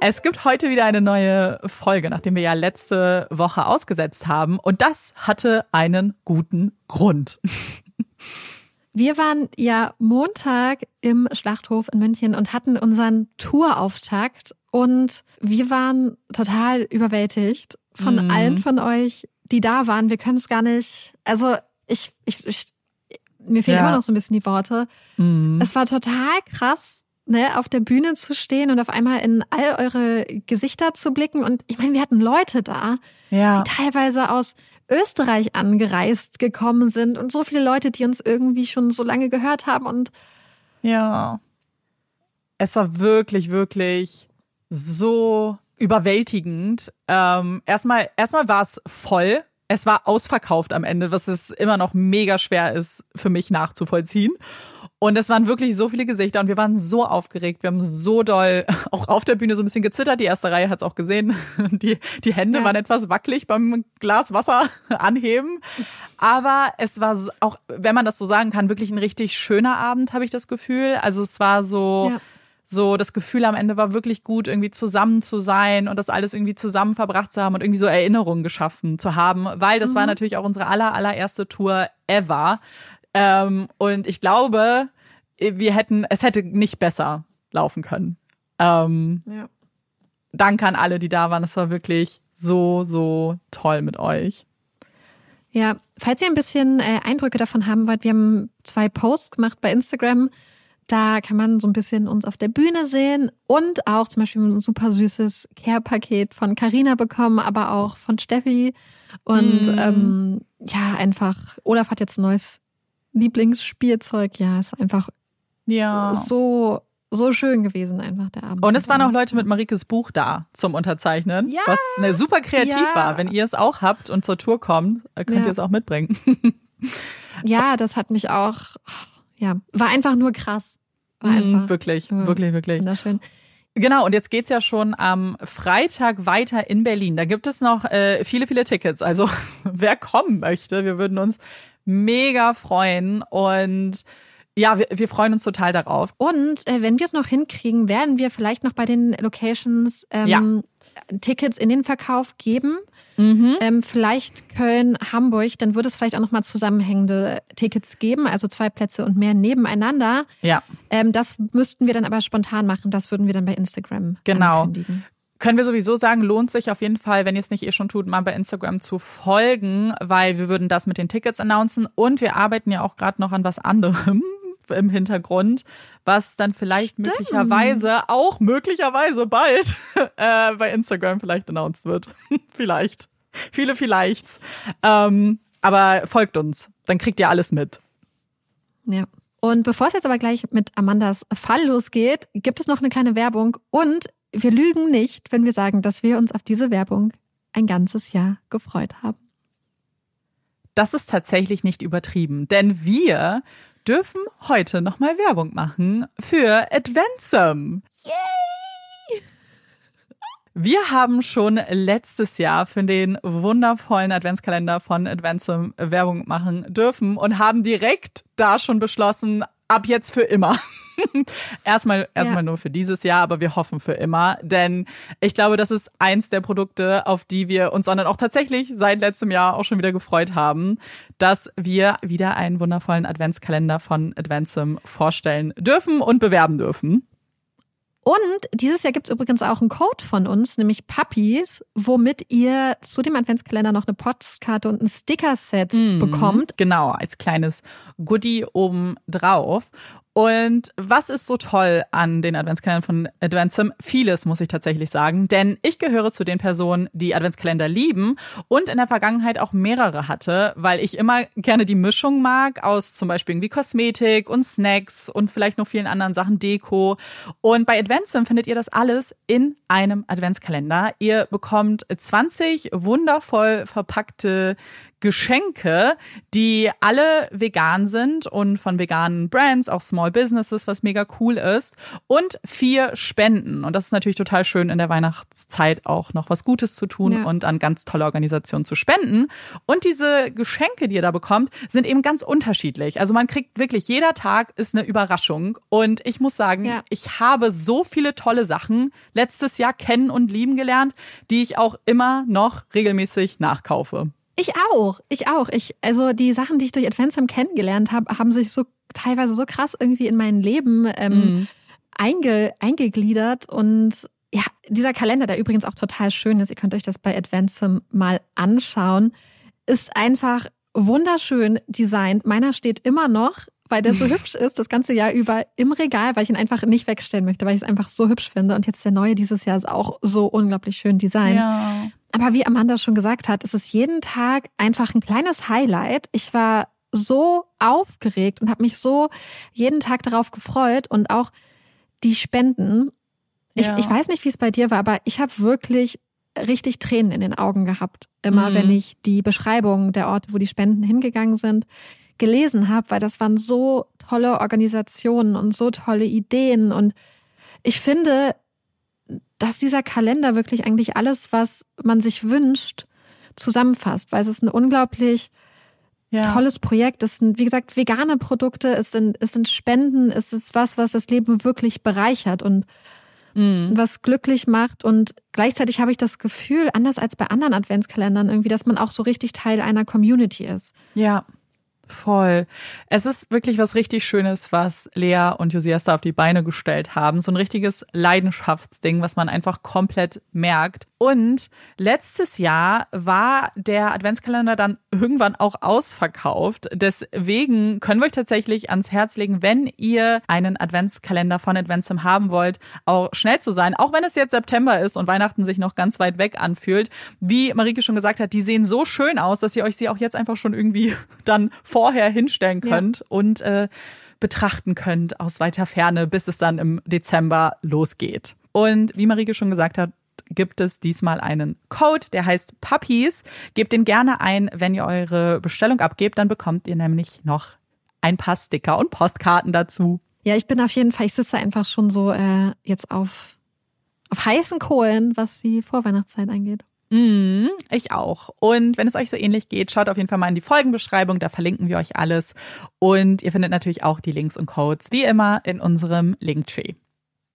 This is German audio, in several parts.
Es gibt heute wieder eine neue Folge, nachdem wir ja letzte Woche ausgesetzt haben. Und das hatte einen guten Grund. Wir waren ja Montag im Schlachthof in München und hatten unseren Tourauftakt und wir waren total überwältigt von mhm. allen von euch, die da waren. Wir können es gar nicht, also ich, ich, ich mir fehlen ja. immer noch so ein bisschen die Worte. Mhm. Es war total krass, ne, auf der Bühne zu stehen und auf einmal in all eure Gesichter zu blicken. Und ich meine, wir hatten Leute da, ja. die teilweise aus Österreich angereist gekommen sind und so viele Leute, die uns irgendwie schon so lange gehört haben und ja. Es war wirklich, wirklich so überwältigend. Ähm, erstmal, erstmal war es voll. Es war ausverkauft am Ende, was es immer noch mega schwer ist für mich nachzuvollziehen. Und es waren wirklich so viele Gesichter und wir waren so aufgeregt. Wir haben so doll auch auf der Bühne so ein bisschen gezittert. Die erste Reihe hat es auch gesehen. Die, die Hände ja. waren etwas wackelig beim Glas Wasser anheben. Aber es war auch, wenn man das so sagen kann, wirklich ein richtig schöner Abend, habe ich das Gefühl. Also es war so. Ja So, das Gefühl am Ende war wirklich gut, irgendwie zusammen zu sein und das alles irgendwie zusammen verbracht zu haben und irgendwie so Erinnerungen geschaffen zu haben, weil das mhm. war natürlich auch unsere aller, allererste Tour ever. Ähm, und ich glaube, wir hätten, es hätte nicht besser laufen können. Ähm, ja. Danke an alle, die da waren. Es war wirklich so, so toll mit euch. Ja, falls ihr ein bisschen äh, Eindrücke davon haben wollt, wir haben zwei Posts gemacht bei Instagram da kann man so ein bisschen uns auf der Bühne sehen und auch zum Beispiel ein super süßes Care-Paket von Carina bekommen, aber auch von Steffi. Und mm. ähm, ja, einfach, Olaf hat jetzt ein neues Lieblingsspielzeug. Ja, ist einfach ja. so so schön gewesen, einfach der Abend. Und es waren auch Leute mit Marikes Buch da zum Unterzeichnen, ja, was eine super kreativ ja. war. Wenn ihr es auch habt und zur Tour kommt, könnt ja. ihr es auch mitbringen. ja, das hat mich auch, ja, war einfach nur krass. War mhm, einfach, wirklich, ja, wirklich, wirklich. Wunderschön. Genau, und jetzt geht's ja schon am Freitag weiter in Berlin. Da gibt es noch äh, viele, viele Tickets. Also wer kommen möchte, wir würden uns mega freuen und ja, wir, wir freuen uns total darauf. Und äh, wenn wir es noch hinkriegen, werden wir vielleicht noch bei den Locations ähm, ja. Tickets in den Verkauf geben. Mhm. Ähm, vielleicht Köln, Hamburg, dann würde es vielleicht auch nochmal zusammenhängende Tickets geben, also zwei Plätze und mehr nebeneinander. Ja. Ähm, das müssten wir dann aber spontan machen. Das würden wir dann bei Instagram genau. Können wir sowieso sagen, lohnt sich auf jeden Fall, wenn ihr es nicht eh schon tut, mal bei Instagram zu folgen, weil wir würden das mit den Tickets announcen und wir arbeiten ja auch gerade noch an was anderem im Hintergrund, was dann vielleicht Stimmt. möglicherweise auch möglicherweise bald äh, bei Instagram vielleicht announced wird. vielleicht. Viele vielleichts. Ähm, aber folgt uns, dann kriegt ihr alles mit. Ja. Und bevor es jetzt aber gleich mit Amandas Fall losgeht, gibt es noch eine kleine Werbung. Und wir lügen nicht, wenn wir sagen, dass wir uns auf diese Werbung ein ganzes Jahr gefreut haben. Das ist tatsächlich nicht übertrieben, denn wir dürfen heute nochmal Werbung machen für Adventsum. Yay! Wir haben schon letztes Jahr für den wundervollen Adventskalender von Adventsum Werbung machen dürfen und haben direkt da schon beschlossen, ab jetzt für immer. erstmal erstmal ja. nur für dieses Jahr, aber wir hoffen für immer, denn ich glaube, das ist eins der Produkte, auf die wir uns dann auch tatsächlich seit letztem Jahr auch schon wieder gefreut haben, dass wir wieder einen wundervollen Adventskalender von Adventsum vorstellen dürfen und bewerben dürfen. Und dieses Jahr gibt es übrigens auch einen Code von uns, nämlich Puppies, womit ihr zu dem Adventskalender noch eine Postkarte und ein Sticker-Set mhm, bekommt. Genau, als kleines Goodie oben drauf. Und was ist so toll an den Adventskalendern von Adventsum? Vieles, muss ich tatsächlich sagen. Denn ich gehöre zu den Personen, die Adventskalender lieben und in der Vergangenheit auch mehrere hatte, weil ich immer gerne die Mischung mag aus zum Beispiel irgendwie Kosmetik und Snacks und vielleicht noch vielen anderen Sachen, Deko. Und bei Adventsum findet ihr das alles in einem Adventskalender. Ihr bekommt 20 wundervoll verpackte Geschenke, die alle vegan sind und von veganen Brands, auch Small Businesses, was mega cool ist. Und vier Spenden. Und das ist natürlich total schön, in der Weihnachtszeit auch noch was Gutes zu tun ja. und an ganz tolle Organisationen zu spenden. Und diese Geschenke, die ihr da bekommt, sind eben ganz unterschiedlich. Also man kriegt wirklich, jeder Tag ist eine Überraschung. Und ich muss sagen, ja. ich habe so viele tolle Sachen letztes Jahr kennen und lieben gelernt, die ich auch immer noch regelmäßig nachkaufe. Ich auch, ich auch. Ich, also die Sachen, die ich durch Adventsam kennengelernt habe, haben sich so teilweise so krass irgendwie in mein Leben ähm, mhm. einge, eingegliedert. Und ja, dieser Kalender, der übrigens auch total schön ist, ihr könnt euch das bei Adventsam mal anschauen, ist einfach wunderschön designt. Meiner steht immer noch, weil der so hübsch ist, das ganze Jahr über im Regal, weil ich ihn einfach nicht wegstellen möchte, weil ich es einfach so hübsch finde. Und jetzt der neue dieses Jahr ist auch so unglaublich schön designt. Ja. Aber wie Amanda schon gesagt hat, ist es jeden Tag einfach ein kleines Highlight. Ich war so aufgeregt und habe mich so jeden Tag darauf gefreut und auch die Spenden. Ja. Ich, ich weiß nicht, wie es bei dir war, aber ich habe wirklich richtig Tränen in den Augen gehabt, immer mhm. wenn ich die Beschreibung der Orte, wo die Spenden hingegangen sind, gelesen habe, weil das waren so tolle Organisationen und so tolle Ideen und ich finde, dass dieser Kalender wirklich eigentlich alles, was man sich wünscht, zusammenfasst, weil es ist eine unglaublich ja. tolles Projekt. Es sind, wie gesagt, vegane Produkte, es sind, es sind Spenden, es ist was, was das Leben wirklich bereichert und mhm. was glücklich macht. Und gleichzeitig habe ich das Gefühl, anders als bei anderen Adventskalendern, irgendwie, dass man auch so richtig Teil einer Community ist. Ja. Voll. Es ist wirklich was richtig Schönes, was Lea und Josias da auf die Beine gestellt haben. So ein richtiges Leidenschaftsding, was man einfach komplett merkt. Und letztes Jahr war der Adventskalender dann irgendwann auch ausverkauft. Deswegen können wir euch tatsächlich ans Herz legen, wenn ihr einen Adventskalender von Adventsum haben wollt, auch schnell zu sein. Auch wenn es jetzt September ist und Weihnachten sich noch ganz weit weg anfühlt. Wie Marike schon gesagt hat, die sehen so schön aus, dass ihr euch sie auch jetzt einfach schon irgendwie dann vorher hinstellen könnt ja. und äh, betrachten könnt aus weiter Ferne, bis es dann im Dezember losgeht. Und wie Marike schon gesagt hat, gibt es diesmal einen Code, der heißt Puppies. Gebt den gerne ein, wenn ihr eure Bestellung abgebt, dann bekommt ihr nämlich noch ein paar Sticker und Postkarten dazu. Ja, ich bin auf jeden Fall, ich sitze einfach schon so äh, jetzt auf, auf heißen Kohlen, was die Vorweihnachtszeit angeht. Mm, ich auch. Und wenn es euch so ähnlich geht, schaut auf jeden Fall mal in die Folgenbeschreibung, da verlinken wir euch alles. Und ihr findet natürlich auch die Links und Codes wie immer in unserem Linktree.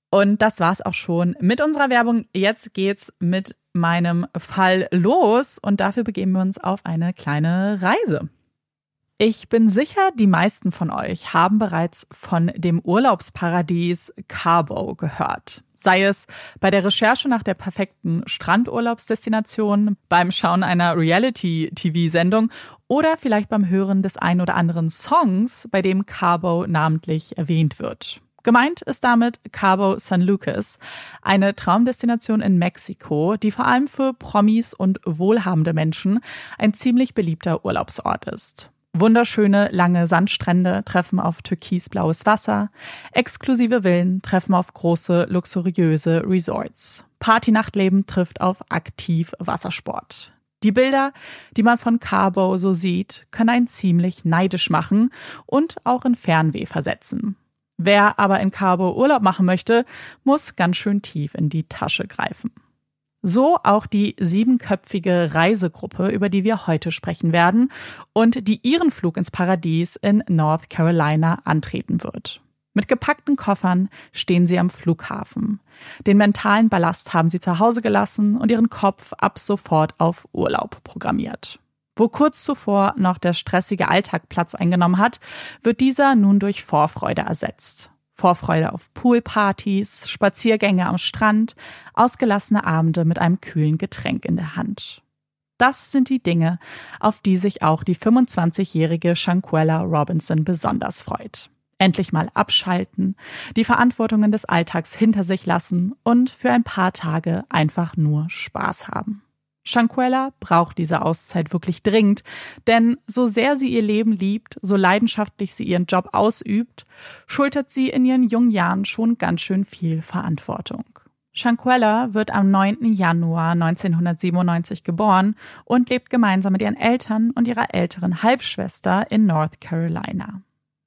Und das war's auch schon mit unserer Werbung. Jetzt geht's mit meinem Fall los und dafür begeben wir uns auf eine kleine Reise. Ich bin sicher, die meisten von euch haben bereits von dem Urlaubsparadies Cabo gehört. Sei es bei der Recherche nach der perfekten Strandurlaubsdestination, beim Schauen einer Reality-TV-Sendung oder vielleicht beim Hören des ein oder anderen Songs, bei dem Cabo namentlich erwähnt wird. Gemeint ist damit Cabo San Lucas, eine Traumdestination in Mexiko, die vor allem für Promis und wohlhabende Menschen ein ziemlich beliebter Urlaubsort ist. Wunderschöne lange Sandstrände treffen auf türkisblaues Wasser, exklusive Villen treffen auf große luxuriöse Resorts. Partynachtleben trifft auf aktiv Wassersport. Die Bilder, die man von Cabo so sieht, können einen ziemlich neidisch machen und auch in Fernweh versetzen. Wer aber in Cabo Urlaub machen möchte, muss ganz schön tief in die Tasche greifen. So auch die siebenköpfige Reisegruppe, über die wir heute sprechen werden und die ihren Flug ins Paradies in North Carolina antreten wird. Mit gepackten Koffern stehen sie am Flughafen. Den mentalen Ballast haben sie zu Hause gelassen und ihren Kopf ab sofort auf Urlaub programmiert. Wo kurz zuvor noch der stressige Alltag Platz eingenommen hat, wird dieser nun durch Vorfreude ersetzt. Vorfreude auf Poolpartys, Spaziergänge am Strand, ausgelassene Abende mit einem kühlen Getränk in der Hand. Das sind die Dinge, auf die sich auch die 25-jährige Shanquella Robinson besonders freut. Endlich mal abschalten, die Verantwortungen des Alltags hinter sich lassen und für ein paar Tage einfach nur Spaß haben. Shanquella braucht diese Auszeit wirklich dringend, denn so sehr sie ihr Leben liebt, so leidenschaftlich sie ihren Job ausübt, schultert sie in ihren jungen Jahren schon ganz schön viel Verantwortung. Shanquella wird am 9. Januar 1997 geboren und lebt gemeinsam mit ihren Eltern und ihrer älteren Halbschwester in North Carolina.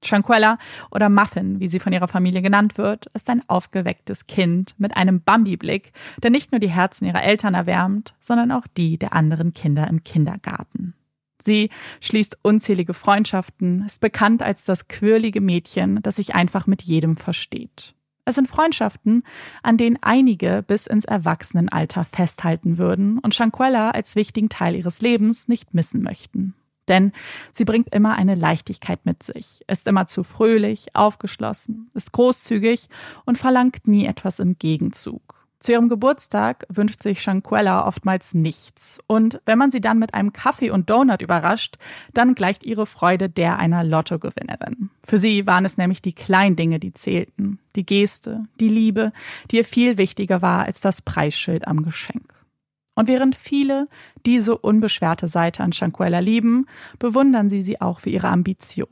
Shanquella oder Muffin, wie sie von ihrer Familie genannt wird, ist ein aufgewecktes Kind mit einem Bambi-Blick, der nicht nur die Herzen ihrer Eltern erwärmt, sondern auch die der anderen Kinder im Kindergarten. Sie schließt unzählige Freundschaften, ist bekannt als das quirlige Mädchen, das sich einfach mit jedem versteht. Es sind Freundschaften, an denen einige bis ins Erwachsenenalter festhalten würden und Shanquella als wichtigen Teil ihres Lebens nicht missen möchten. Denn sie bringt immer eine Leichtigkeit mit sich, ist immer zu fröhlich, aufgeschlossen, ist großzügig und verlangt nie etwas im Gegenzug. Zu ihrem Geburtstag wünscht sich Shanquella oftmals nichts. Und wenn man sie dann mit einem Kaffee und Donut überrascht, dann gleicht ihre Freude der einer Lottogewinnerin. Für sie waren es nämlich die kleinen Dinge, die zählten. Die Geste, die Liebe, die ihr viel wichtiger war als das Preisschild am Geschenk. Und während viele diese unbeschwerte Seite an Shanquella lieben, bewundern sie sie auch für ihre Ambition.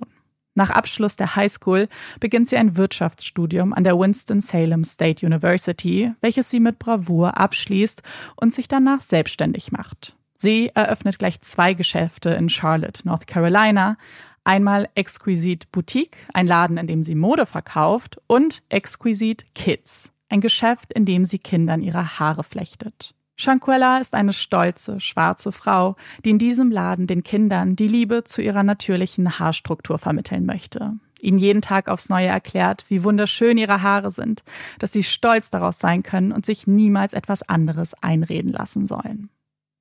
Nach Abschluss der Highschool beginnt sie ein Wirtschaftsstudium an der Winston-Salem State University, welches sie mit Bravour abschließt und sich danach selbstständig macht. Sie eröffnet gleich zwei Geschäfte in Charlotte, North Carolina. Einmal Exquisite Boutique, ein Laden, in dem sie Mode verkauft, und Exquisite Kids, ein Geschäft, in dem sie Kindern ihre Haare flechtet. Shanquella ist eine stolze, schwarze Frau, die in diesem Laden den Kindern die Liebe zu ihrer natürlichen Haarstruktur vermitteln möchte. Ihnen jeden Tag aufs Neue erklärt, wie wunderschön ihre Haare sind, dass sie stolz daraus sein können und sich niemals etwas anderes einreden lassen sollen.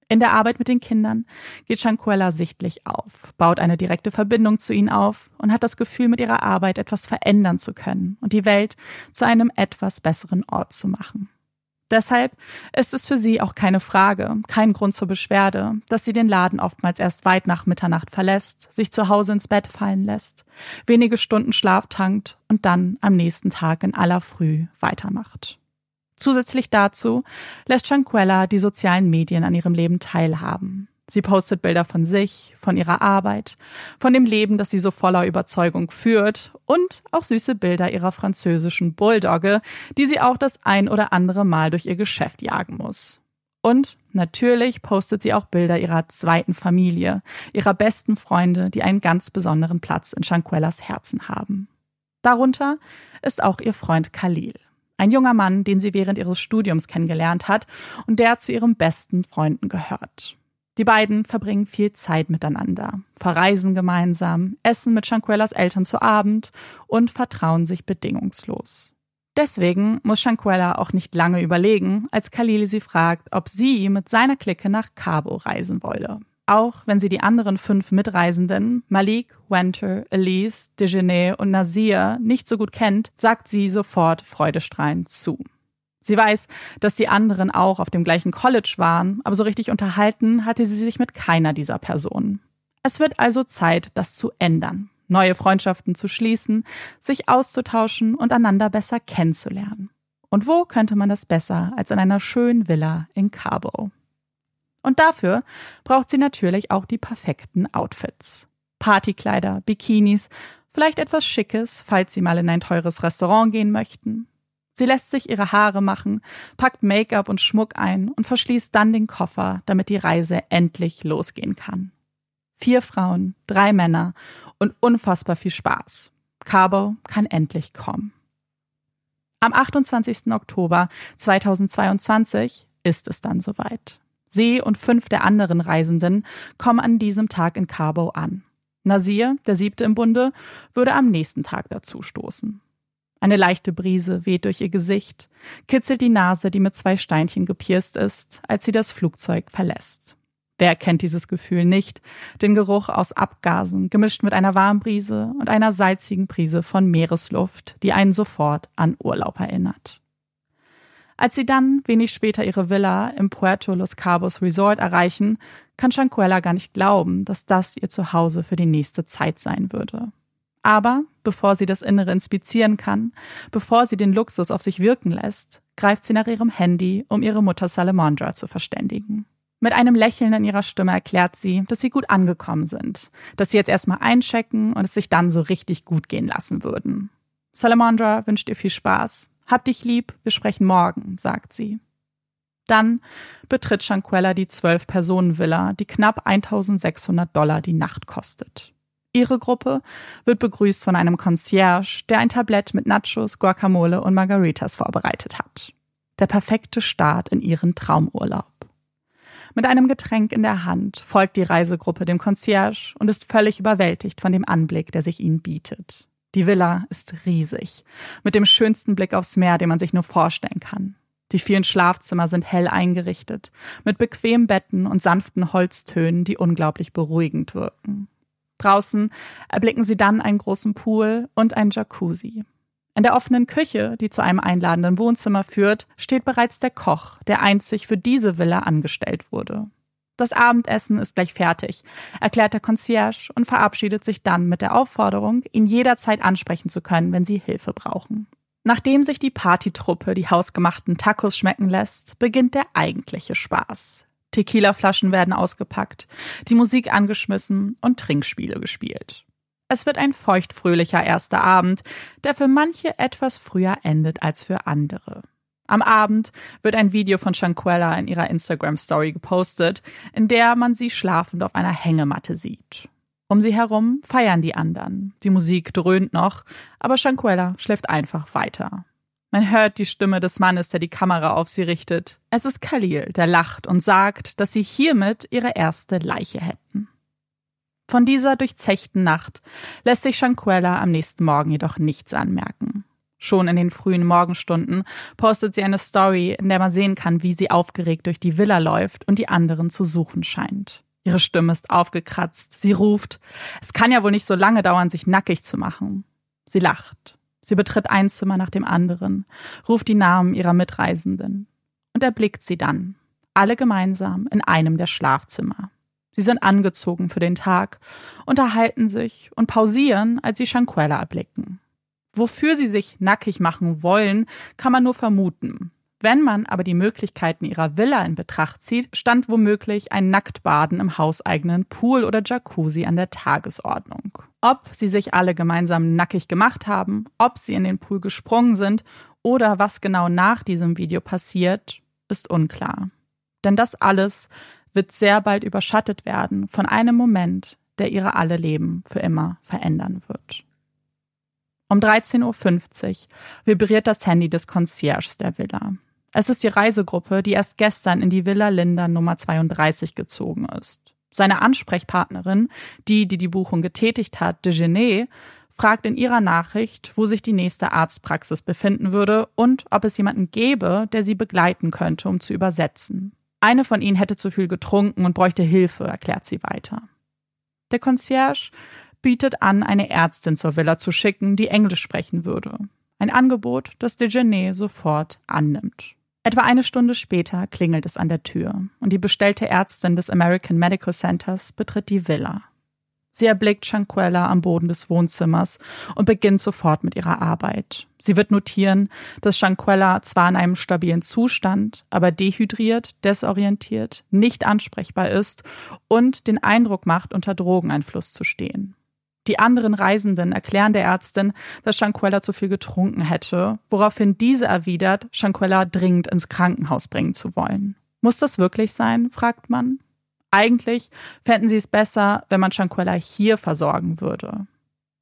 In der Arbeit mit den Kindern geht Shanquella sichtlich auf, baut eine direkte Verbindung zu ihnen auf und hat das Gefühl, mit ihrer Arbeit etwas verändern zu können und die Welt zu einem etwas besseren Ort zu machen. Deshalb ist es für sie auch keine Frage, kein Grund zur Beschwerde, dass sie den Laden oftmals erst weit nach Mitternacht verlässt, sich zu Hause ins Bett fallen lässt, wenige Stunden Schlaf tankt und dann am nächsten Tag in aller Früh weitermacht. Zusätzlich dazu lässt Shanquella die sozialen Medien an ihrem Leben teilhaben. Sie postet Bilder von sich, von ihrer Arbeit, von dem Leben, das sie so voller Überzeugung führt und auch süße Bilder ihrer französischen Bulldogge, die sie auch das ein oder andere Mal durch ihr Geschäft jagen muss. Und natürlich postet sie auch Bilder ihrer zweiten Familie, ihrer besten Freunde, die einen ganz besonderen Platz in Shanquellas Herzen haben. Darunter ist auch ihr Freund Khalil. Ein junger Mann, den sie während ihres Studiums kennengelernt hat und der zu ihren besten Freunden gehört. Die beiden verbringen viel Zeit miteinander, verreisen gemeinsam, essen mit Shanquellas Eltern zu Abend und vertrauen sich bedingungslos. Deswegen muss Shanquella auch nicht lange überlegen, als Khalil sie fragt, ob sie mit seiner Clique nach Cabo reisen wolle. Auch wenn sie die anderen fünf Mitreisenden, Malik, Winter, Elise, Dejeuner und Nazir, nicht so gut kennt, sagt sie sofort freudestrahlend zu. Sie weiß, dass die anderen auch auf dem gleichen College waren, aber so richtig unterhalten hatte sie sich mit keiner dieser Personen. Es wird also Zeit, das zu ändern, neue Freundschaften zu schließen, sich auszutauschen und einander besser kennenzulernen. Und wo könnte man das besser als in einer schönen Villa in Cabo? Und dafür braucht sie natürlich auch die perfekten Outfits. Partykleider, Bikinis, vielleicht etwas Schickes, falls sie mal in ein teures Restaurant gehen möchten. Sie lässt sich ihre Haare machen, packt Make-up und Schmuck ein und verschließt dann den Koffer, damit die Reise endlich losgehen kann. Vier Frauen, drei Männer und unfassbar viel Spaß. Cabo kann endlich kommen. Am 28. Oktober 2022 ist es dann soweit. Sie und fünf der anderen Reisenden kommen an diesem Tag in Cabo an. Nasir, der siebte im Bunde, würde am nächsten Tag dazu stoßen. Eine leichte Brise weht durch ihr Gesicht, kitzelt die Nase, die mit zwei Steinchen gepierst ist, als sie das Flugzeug verlässt. Wer kennt dieses Gefühl nicht? Den Geruch aus Abgasen, gemischt mit einer Warmbrise und einer salzigen Prise von Meeresluft, die einen sofort an Urlaub erinnert. Als sie dann wenig später ihre Villa im Puerto Los Cabos Resort erreichen, kann Shanquella gar nicht glauben, dass das ihr Zuhause für die nächste Zeit sein würde. Aber bevor sie das Innere inspizieren kann, bevor sie den Luxus auf sich wirken lässt, greift sie nach ihrem Handy, um ihre Mutter Salamandra zu verständigen. Mit einem Lächeln in ihrer Stimme erklärt sie, dass sie gut angekommen sind, dass sie jetzt erstmal einchecken und es sich dann so richtig gut gehen lassen würden. Salamandra wünscht ihr viel Spaß hab dich lieb, wir sprechen morgen, sagt sie. Dann betritt Shanquella die Zwölf-Personen-Villa, die knapp 1600 Dollar die Nacht kostet. Ihre Gruppe wird begrüßt von einem Concierge, der ein Tablett mit Nachos, Guacamole und Margaritas vorbereitet hat. Der perfekte Start in ihren Traumurlaub. Mit einem Getränk in der Hand folgt die Reisegruppe dem Concierge und ist völlig überwältigt von dem Anblick, der sich ihnen bietet. Die Villa ist riesig, mit dem schönsten Blick aufs Meer, den man sich nur vorstellen kann. Die vielen Schlafzimmer sind hell eingerichtet, mit bequemen Betten und sanften Holztönen, die unglaublich beruhigend wirken. Draußen erblicken sie dann einen großen Pool und ein Jacuzzi. In der offenen Küche, die zu einem einladenden Wohnzimmer führt, steht bereits der Koch, der einzig für diese Villa angestellt wurde. Das Abendessen ist gleich fertig, erklärt der Concierge und verabschiedet sich dann mit der Aufforderung, ihn jederzeit ansprechen zu können, wenn sie Hilfe brauchen. Nachdem sich die Partytruppe die hausgemachten Tacos schmecken lässt, beginnt der eigentliche Spaß. Tequila-Flaschen werden ausgepackt, die Musik angeschmissen und Trinkspiele gespielt. Es wird ein feuchtfröhlicher erster Abend, der für manche etwas früher endet als für andere. Am Abend wird ein Video von Shanquella in ihrer Instagram-Story gepostet, in der man sie schlafend auf einer Hängematte sieht. Um sie herum feiern die anderen. Die Musik dröhnt noch, aber Shanquella schläft einfach weiter. Man hört die Stimme des Mannes, der die Kamera auf sie richtet. Es ist Khalil, der lacht und sagt, dass sie hiermit ihre erste Leiche hätten. Von dieser durchzechten Nacht lässt sich Shanquella am nächsten Morgen jedoch nichts anmerken. Schon in den frühen Morgenstunden postet sie eine Story, in der man sehen kann, wie sie aufgeregt durch die Villa läuft und die anderen zu suchen scheint. Ihre Stimme ist aufgekratzt. Sie ruft, es kann ja wohl nicht so lange dauern, sich nackig zu machen. Sie lacht. Sie betritt ein Zimmer nach dem anderen, ruft die Namen ihrer Mitreisenden und erblickt sie dann, alle gemeinsam in einem der Schlafzimmer. Sie sind angezogen für den Tag, unterhalten sich und pausieren, als sie Shanquella erblicken. Wofür sie sich nackig machen wollen, kann man nur vermuten. Wenn man aber die Möglichkeiten ihrer Villa in Betracht zieht, stand womöglich ein Nacktbaden im hauseigenen Pool oder Jacuzzi an der Tagesordnung. Ob sie sich alle gemeinsam nackig gemacht haben, ob sie in den Pool gesprungen sind oder was genau nach diesem Video passiert, ist unklar. Denn das alles wird sehr bald überschattet werden von einem Moment, der ihre alle Leben für immer verändern wird. Um 13.50 Uhr vibriert das Handy des Concierges der Villa. Es ist die Reisegruppe, die erst gestern in die Villa Linda Nummer 32 gezogen ist. Seine Ansprechpartnerin, die, die die Buchung getätigt hat, Dejeuner, fragt in ihrer Nachricht, wo sich die nächste Arztpraxis befinden würde und ob es jemanden gäbe, der sie begleiten könnte, um zu übersetzen. Eine von ihnen hätte zu viel getrunken und bräuchte Hilfe, erklärt sie weiter. Der Concierge bietet an, eine Ärztin zur Villa zu schicken, die Englisch sprechen würde. Ein Angebot, das Dejeuner sofort annimmt. Etwa eine Stunde später klingelt es an der Tür und die bestellte Ärztin des American Medical Centers betritt die Villa. Sie erblickt Shanquella am Boden des Wohnzimmers und beginnt sofort mit ihrer Arbeit. Sie wird notieren, dass Shanquella zwar in einem stabilen Zustand, aber dehydriert, desorientiert, nicht ansprechbar ist und den Eindruck macht, unter Drogeneinfluss zu stehen. Die anderen Reisenden erklären der Ärztin, dass Shanquella zu viel getrunken hätte, woraufhin diese erwidert, Shanquella dringend ins Krankenhaus bringen zu wollen. Muss das wirklich sein? fragt man. Eigentlich fänden sie es besser, wenn man Shanquella hier versorgen würde.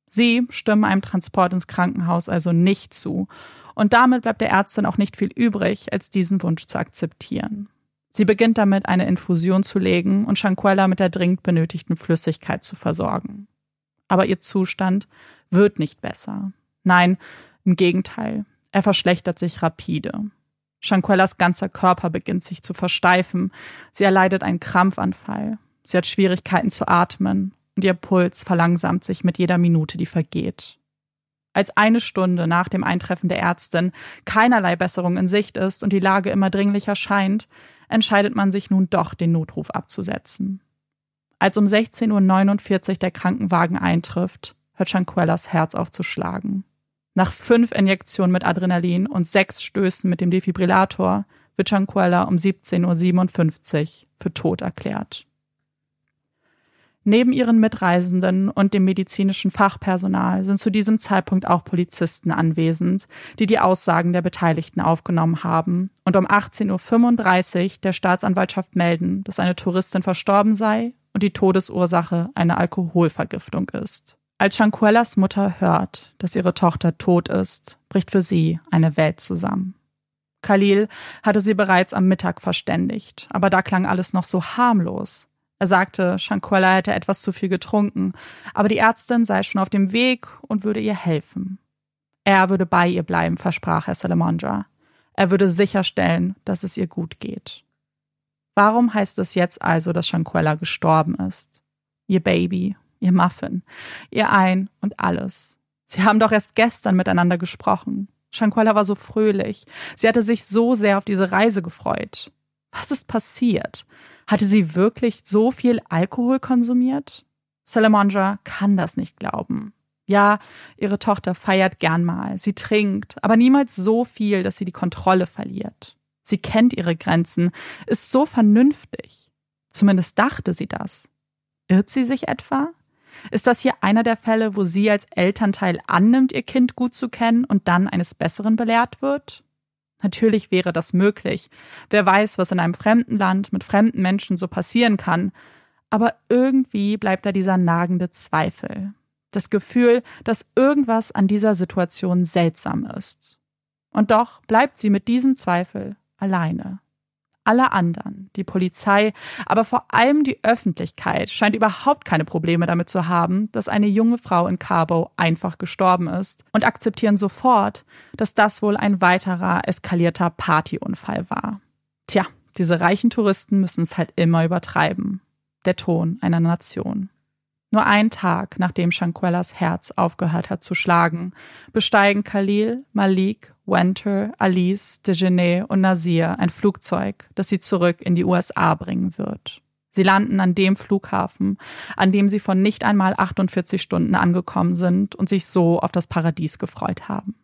Sie stimmen einem Transport ins Krankenhaus also nicht zu, und damit bleibt der Ärztin auch nicht viel übrig, als diesen Wunsch zu akzeptieren. Sie beginnt damit, eine Infusion zu legen und Shanquella mit der dringend benötigten Flüssigkeit zu versorgen aber ihr Zustand wird nicht besser. Nein, im Gegenteil, er verschlechtert sich rapide. Shanquellas ganzer Körper beginnt sich zu versteifen, sie erleidet einen Krampfanfall, sie hat Schwierigkeiten zu atmen und ihr Puls verlangsamt sich mit jeder Minute, die vergeht. Als eine Stunde nach dem Eintreffen der Ärztin keinerlei Besserung in Sicht ist und die Lage immer dringlicher scheint, entscheidet man sich nun doch, den Notruf abzusetzen. Als um 16.49 Uhr der Krankenwagen eintrifft, hört Shanquellas Herz auf zu schlagen. Nach fünf Injektionen mit Adrenalin und sechs Stößen mit dem Defibrillator wird Shanquella um 17.57 Uhr für tot erklärt. Neben ihren Mitreisenden und dem medizinischen Fachpersonal sind zu diesem Zeitpunkt auch Polizisten anwesend, die die Aussagen der Beteiligten aufgenommen haben und um 18.35 Uhr der Staatsanwaltschaft melden, dass eine Touristin verstorben sei und die Todesursache eine Alkoholvergiftung ist. Als Shanquellas Mutter hört, dass ihre Tochter tot ist, bricht für sie eine Welt zusammen. Khalil hatte sie bereits am Mittag verständigt, aber da klang alles noch so harmlos. Er sagte, Shanquella hätte etwas zu viel getrunken, aber die Ärztin sei schon auf dem Weg und würde ihr helfen. Er würde bei ihr bleiben, versprach Herr Salamandra. Er würde sicherstellen, dass es ihr gut geht. Warum heißt es jetzt also, dass Shanquella gestorben ist? Ihr Baby, ihr Muffin, ihr Ein und alles. Sie haben doch erst gestern miteinander gesprochen. Shanquella war so fröhlich. Sie hatte sich so sehr auf diese Reise gefreut. Was ist passiert? Hatte sie wirklich so viel Alkohol konsumiert? Salamandra kann das nicht glauben. Ja, ihre Tochter feiert gern mal, sie trinkt, aber niemals so viel, dass sie die Kontrolle verliert. Sie kennt ihre Grenzen, ist so vernünftig. Zumindest dachte sie das. Irrt sie sich etwa? Ist das hier einer der Fälle, wo sie als Elternteil annimmt, ihr Kind gut zu kennen und dann eines Besseren belehrt wird? Natürlich wäre das möglich. Wer weiß, was in einem fremden Land mit fremden Menschen so passieren kann. Aber irgendwie bleibt da dieser nagende Zweifel. Das Gefühl, dass irgendwas an dieser Situation seltsam ist. Und doch bleibt sie mit diesem Zweifel alleine. Alle anderen, die Polizei, aber vor allem die Öffentlichkeit scheint überhaupt keine Probleme damit zu haben, dass eine junge Frau in Cabo einfach gestorben ist und akzeptieren sofort, dass das wohl ein weiterer eskalierter Partyunfall war. Tja, diese reichen Touristen müssen es halt immer übertreiben. Der Ton einer Nation. Nur einen Tag, nachdem Shanquellas Herz aufgehört hat zu schlagen, besteigen Khalil, Malik, Winter, Alice, Dejeuner und Nasir ein Flugzeug, das sie zurück in die USA bringen wird. Sie landen an dem Flughafen, an dem sie von nicht einmal 48 Stunden angekommen sind und sich so auf das Paradies gefreut haben.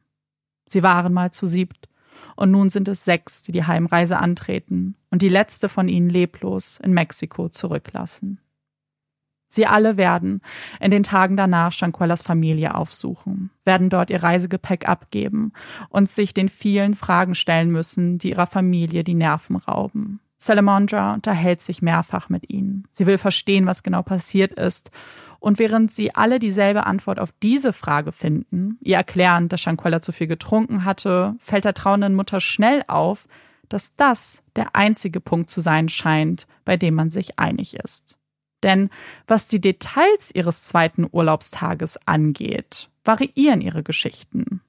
Sie waren mal zu siebt und nun sind es sechs, die die Heimreise antreten und die letzte von ihnen leblos in Mexiko zurücklassen. Sie alle werden in den Tagen danach Shanquellas Familie aufsuchen, werden dort ihr Reisegepäck abgeben und sich den vielen Fragen stellen müssen, die ihrer Familie die Nerven rauben. Salamandra unterhält sich mehrfach mit ihnen. Sie will verstehen, was genau passiert ist. Und während sie alle dieselbe Antwort auf diese Frage finden, ihr erklären, dass Shanquella zu viel getrunken hatte, fällt der trauenden Mutter schnell auf, dass das der einzige Punkt zu sein scheint, bei dem man sich einig ist. Denn was die Details ihres zweiten Urlaubstages angeht, variieren ihre Geschichten.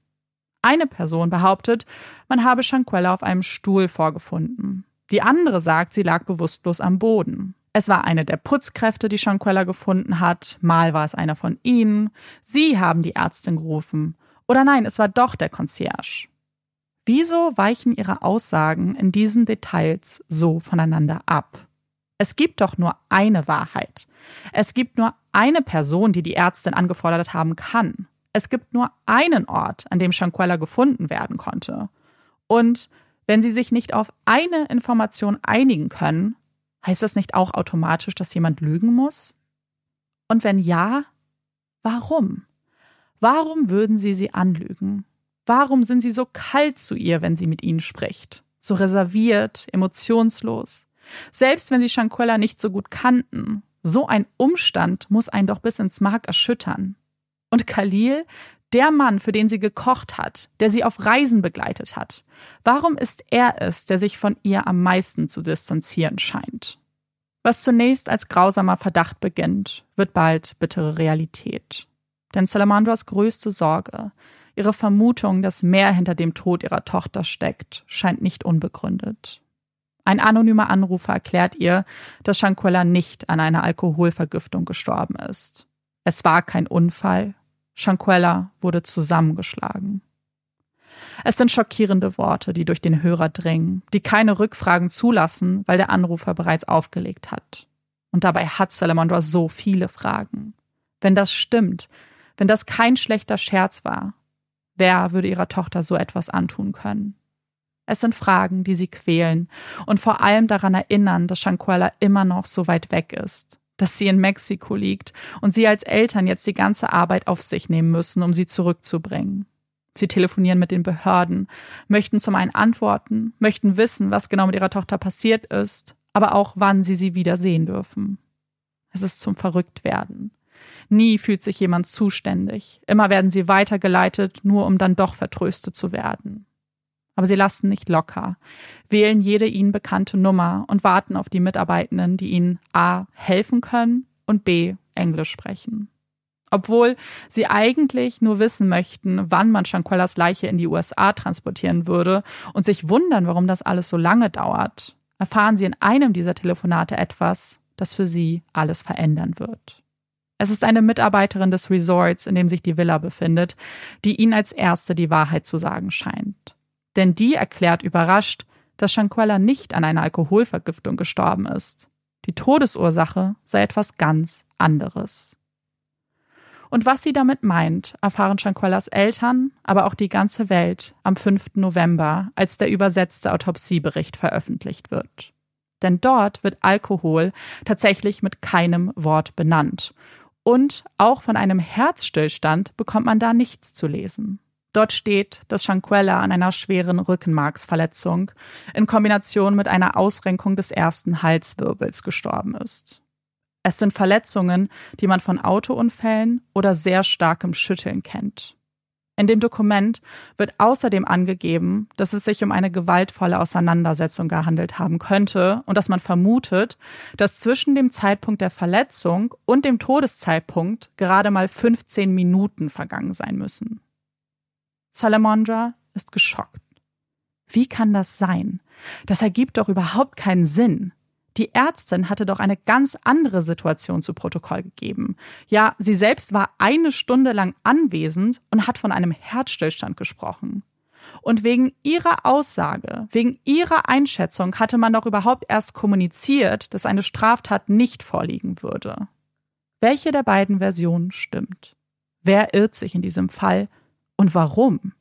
Eine Person behauptet, man habe Shanquella auf einem Stuhl vorgefunden. Die andere sagt, sie lag bewusstlos am Boden. Es war eine der Putzkräfte, die Shanquella gefunden hat, mal war es einer von ihnen. Sie haben die Ärztin gerufen. Oder nein, es war doch der Concierge. Wieso weichen ihre Aussagen in diesen Details so voneinander ab? Es gibt doch nur eine Wahrheit. Es gibt nur eine Person, die die Ärztin angefordert haben kann. Es gibt nur einen Ort, an dem Shanquella gefunden werden konnte. Und wenn sie sich nicht auf eine Information einigen können, heißt das nicht auch automatisch, dass jemand lügen muss? Und wenn ja, warum? Warum würden sie sie anlügen? Warum sind sie so kalt zu ihr, wenn sie mit ihnen spricht? So reserviert, emotionslos? Selbst wenn sie Shanquella nicht so gut kannten, so ein Umstand muss einen doch bis ins Mark erschüttern. Und Khalil, der Mann, für den sie gekocht hat, der sie auf Reisen begleitet hat, warum ist er es, der sich von ihr am meisten zu distanzieren scheint? Was zunächst als grausamer Verdacht beginnt, wird bald bittere Realität. Denn Salamandras größte Sorge, ihre Vermutung, dass mehr hinter dem Tod ihrer Tochter steckt, scheint nicht unbegründet. Ein anonymer Anrufer erklärt ihr, dass Shanquella nicht an einer Alkoholvergiftung gestorben ist. Es war kein Unfall. Shanquella wurde zusammengeschlagen. Es sind schockierende Worte, die durch den Hörer dringen, die keine Rückfragen zulassen, weil der Anrufer bereits aufgelegt hat. Und dabei hat Salamandra so viele Fragen. Wenn das stimmt, wenn das kein schlechter Scherz war, wer würde ihrer Tochter so etwas antun können? Es sind Fragen, die sie quälen und vor allem daran erinnern, dass Shanquella immer noch so weit weg ist, dass sie in Mexiko liegt und sie als Eltern jetzt die ganze Arbeit auf sich nehmen müssen, um sie zurückzubringen. Sie telefonieren mit den Behörden, möchten zum einen antworten, möchten wissen, was genau mit ihrer Tochter passiert ist, aber auch wann sie sie wieder sehen dürfen. Es ist zum Verrücktwerden. Nie fühlt sich jemand zuständig. Immer werden sie weitergeleitet, nur um dann doch vertröstet zu werden. Aber sie lassen nicht locker, wählen jede ihnen bekannte Nummer und warten auf die Mitarbeitenden, die ihnen A helfen können und B Englisch sprechen. Obwohl sie eigentlich nur wissen möchten, wann man Shanquellas Leiche in die USA transportieren würde und sich wundern, warum das alles so lange dauert, erfahren sie in einem dieser Telefonate etwas, das für sie alles verändern wird. Es ist eine Mitarbeiterin des Resorts, in dem sich die Villa befindet, die ihnen als erste die Wahrheit zu sagen scheint denn die erklärt überrascht, dass Shanquella nicht an einer Alkoholvergiftung gestorben ist. Die Todesursache sei etwas ganz anderes. Und was sie damit meint, erfahren Shanquellas Eltern, aber auch die ganze Welt am 5. November, als der übersetzte Autopsiebericht veröffentlicht wird. Denn dort wird Alkohol tatsächlich mit keinem Wort benannt. Und auch von einem Herzstillstand bekommt man da nichts zu lesen. Dort steht, dass Shanquella an einer schweren Rückenmarksverletzung in Kombination mit einer Ausrenkung des ersten Halswirbels gestorben ist. Es sind Verletzungen, die man von Autounfällen oder sehr starkem Schütteln kennt. In dem Dokument wird außerdem angegeben, dass es sich um eine gewaltvolle Auseinandersetzung gehandelt haben könnte und dass man vermutet, dass zwischen dem Zeitpunkt der Verletzung und dem Todeszeitpunkt gerade mal 15 Minuten vergangen sein müssen. Salamandra ist geschockt. Wie kann das sein? Das ergibt doch überhaupt keinen Sinn. Die Ärztin hatte doch eine ganz andere Situation zu Protokoll gegeben. Ja, sie selbst war eine Stunde lang anwesend und hat von einem Herzstillstand gesprochen. Und wegen ihrer Aussage, wegen ihrer Einschätzung hatte man doch überhaupt erst kommuniziert, dass eine Straftat nicht vorliegen würde. Welche der beiden Versionen stimmt? Wer irrt sich in diesem Fall und warum?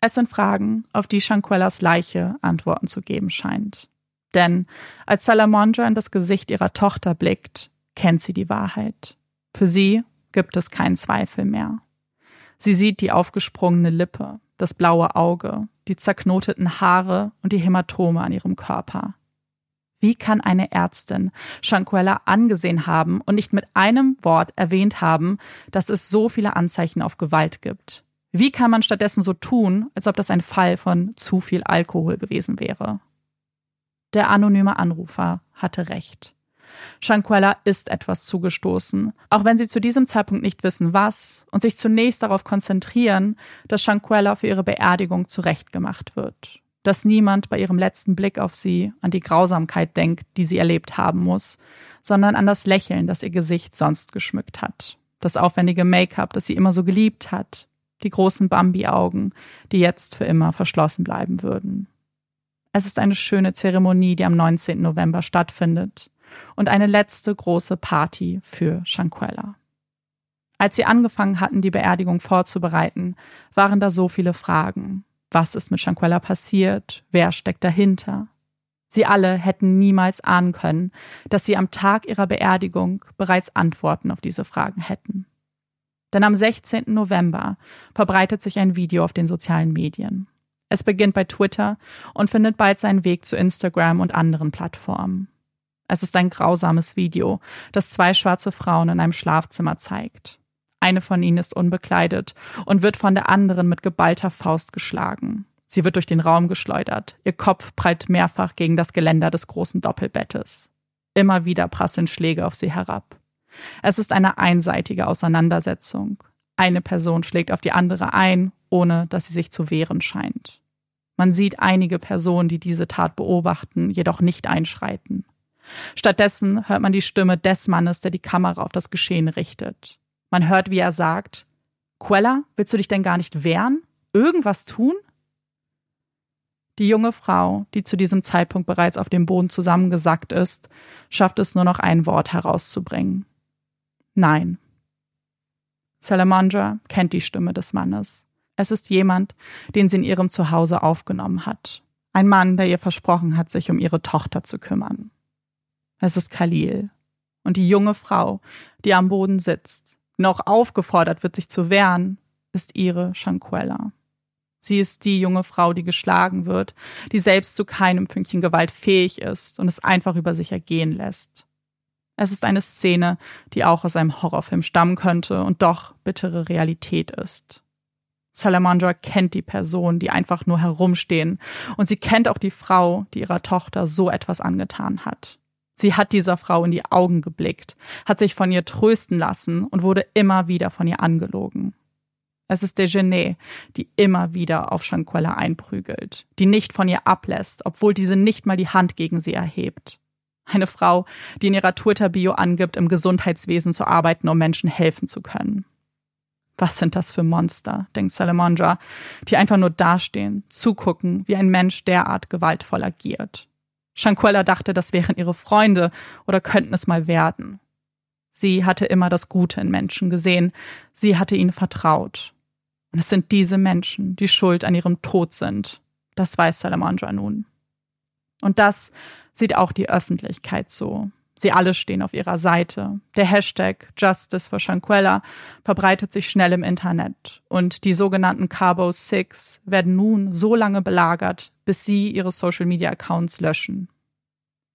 Es sind Fragen, auf die Shanquellas Leiche Antworten zu geben scheint. Denn als Salamandra in das Gesicht ihrer Tochter blickt, kennt sie die Wahrheit. Für sie gibt es keinen Zweifel mehr. Sie sieht die aufgesprungene Lippe, das blaue Auge, die zerknoteten Haare und die Hämatome an ihrem Körper. Wie kann eine Ärztin Shanquella angesehen haben und nicht mit einem Wort erwähnt haben, dass es so viele Anzeichen auf Gewalt gibt? Wie kann man stattdessen so tun, als ob das ein Fall von zu viel Alkohol gewesen wäre? Der anonyme Anrufer hatte recht. Shanquella ist etwas zugestoßen, auch wenn sie zu diesem Zeitpunkt nicht wissen, was, und sich zunächst darauf konzentrieren, dass Shanquella für ihre Beerdigung zurechtgemacht wird. Dass niemand bei ihrem letzten Blick auf sie an die Grausamkeit denkt, die sie erlebt haben muss, sondern an das Lächeln, das ihr Gesicht sonst geschmückt hat. Das aufwendige Make-up, das sie immer so geliebt hat. Die großen Bambi-Augen, die jetzt für immer verschlossen bleiben würden. Es ist eine schöne Zeremonie, die am 19. November stattfindet und eine letzte große Party für Shanquella. Als sie angefangen hatten, die Beerdigung vorzubereiten, waren da so viele Fragen. Was ist mit Shanquella passiert? Wer steckt dahinter? Sie alle hätten niemals ahnen können, dass sie am Tag ihrer Beerdigung bereits Antworten auf diese Fragen hätten. Denn am 16. November verbreitet sich ein Video auf den sozialen Medien. Es beginnt bei Twitter und findet bald seinen Weg zu Instagram und anderen Plattformen. Es ist ein grausames Video, das zwei schwarze Frauen in einem Schlafzimmer zeigt. Eine von ihnen ist unbekleidet und wird von der anderen mit geballter Faust geschlagen. Sie wird durch den Raum geschleudert. Ihr Kopf prallt mehrfach gegen das Geländer des großen Doppelbettes. Immer wieder prasseln Schläge auf sie herab. Es ist eine einseitige Auseinandersetzung. Eine Person schlägt auf die andere ein ohne dass sie sich zu wehren scheint. Man sieht einige Personen, die diese Tat beobachten, jedoch nicht einschreiten. Stattdessen hört man die Stimme des Mannes, der die Kamera auf das Geschehen richtet. Man hört, wie er sagt, Quella, willst du dich denn gar nicht wehren? Irgendwas tun? Die junge Frau, die zu diesem Zeitpunkt bereits auf dem Boden zusammengesackt ist, schafft es nur noch ein Wort herauszubringen. Nein. Salamandra kennt die Stimme des Mannes. Es ist jemand, den sie in ihrem Zuhause aufgenommen hat. Ein Mann, der ihr versprochen hat, sich um ihre Tochter zu kümmern. Es ist Khalil. Und die junge Frau, die am Boden sitzt, noch aufgefordert wird, sich zu wehren, ist ihre Shanquella. Sie ist die junge Frau, die geschlagen wird, die selbst zu keinem Fünkchen Gewalt fähig ist und es einfach über sich ergehen lässt. Es ist eine Szene, die auch aus einem Horrorfilm stammen könnte und doch bittere Realität ist. Salamandra kennt die Person, die einfach nur herumstehen. Und sie kennt auch die Frau, die ihrer Tochter so etwas angetan hat. Sie hat dieser Frau in die Augen geblickt, hat sich von ihr trösten lassen und wurde immer wieder von ihr angelogen. Es ist Dejeuner, die immer wieder auf Shanquella einprügelt, die nicht von ihr ablässt, obwohl diese nicht mal die Hand gegen sie erhebt. Eine Frau, die in ihrer Twitter-Bio angibt, im Gesundheitswesen zu arbeiten, um Menschen helfen zu können. Was sind das für Monster, denkt Salamandra, die einfach nur dastehen, zugucken, wie ein Mensch derart gewaltvoll agiert. Shanquella dachte, das wären ihre Freunde oder könnten es mal werden. Sie hatte immer das Gute in Menschen gesehen, sie hatte ihnen vertraut. Und es sind diese Menschen, die schuld an ihrem Tod sind. Das weiß Salamandra nun. Und das sieht auch die Öffentlichkeit so. Sie alle stehen auf ihrer Seite. Der Hashtag Justice for Shanquella verbreitet sich schnell im Internet und die sogenannten Cabo Six werden nun so lange belagert, bis sie ihre Social Media Accounts löschen.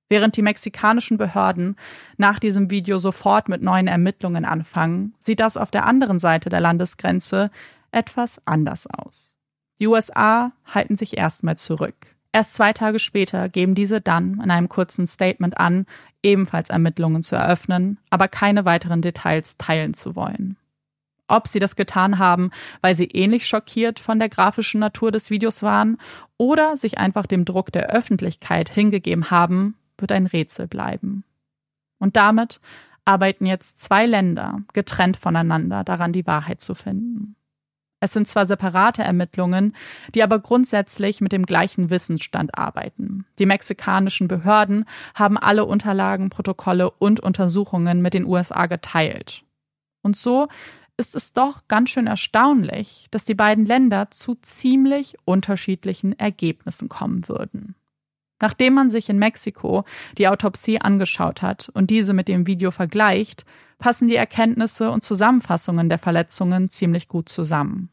Während die mexikanischen Behörden nach diesem Video sofort mit neuen Ermittlungen anfangen, sieht das auf der anderen Seite der Landesgrenze etwas anders aus. Die USA halten sich erstmal zurück. Erst zwei Tage später geben diese dann in einem kurzen Statement an, ebenfalls Ermittlungen zu eröffnen, aber keine weiteren Details teilen zu wollen. Ob sie das getan haben, weil sie ähnlich schockiert von der grafischen Natur des Videos waren oder sich einfach dem Druck der Öffentlichkeit hingegeben haben, wird ein Rätsel bleiben. Und damit arbeiten jetzt zwei Länder getrennt voneinander daran, die Wahrheit zu finden. Es sind zwar separate Ermittlungen, die aber grundsätzlich mit dem gleichen Wissensstand arbeiten. Die mexikanischen Behörden haben alle Unterlagen, Protokolle und Untersuchungen mit den USA geteilt. Und so ist es doch ganz schön erstaunlich, dass die beiden Länder zu ziemlich unterschiedlichen Ergebnissen kommen würden. Nachdem man sich in Mexiko die Autopsie angeschaut hat und diese mit dem Video vergleicht, passen die Erkenntnisse und Zusammenfassungen der Verletzungen ziemlich gut zusammen.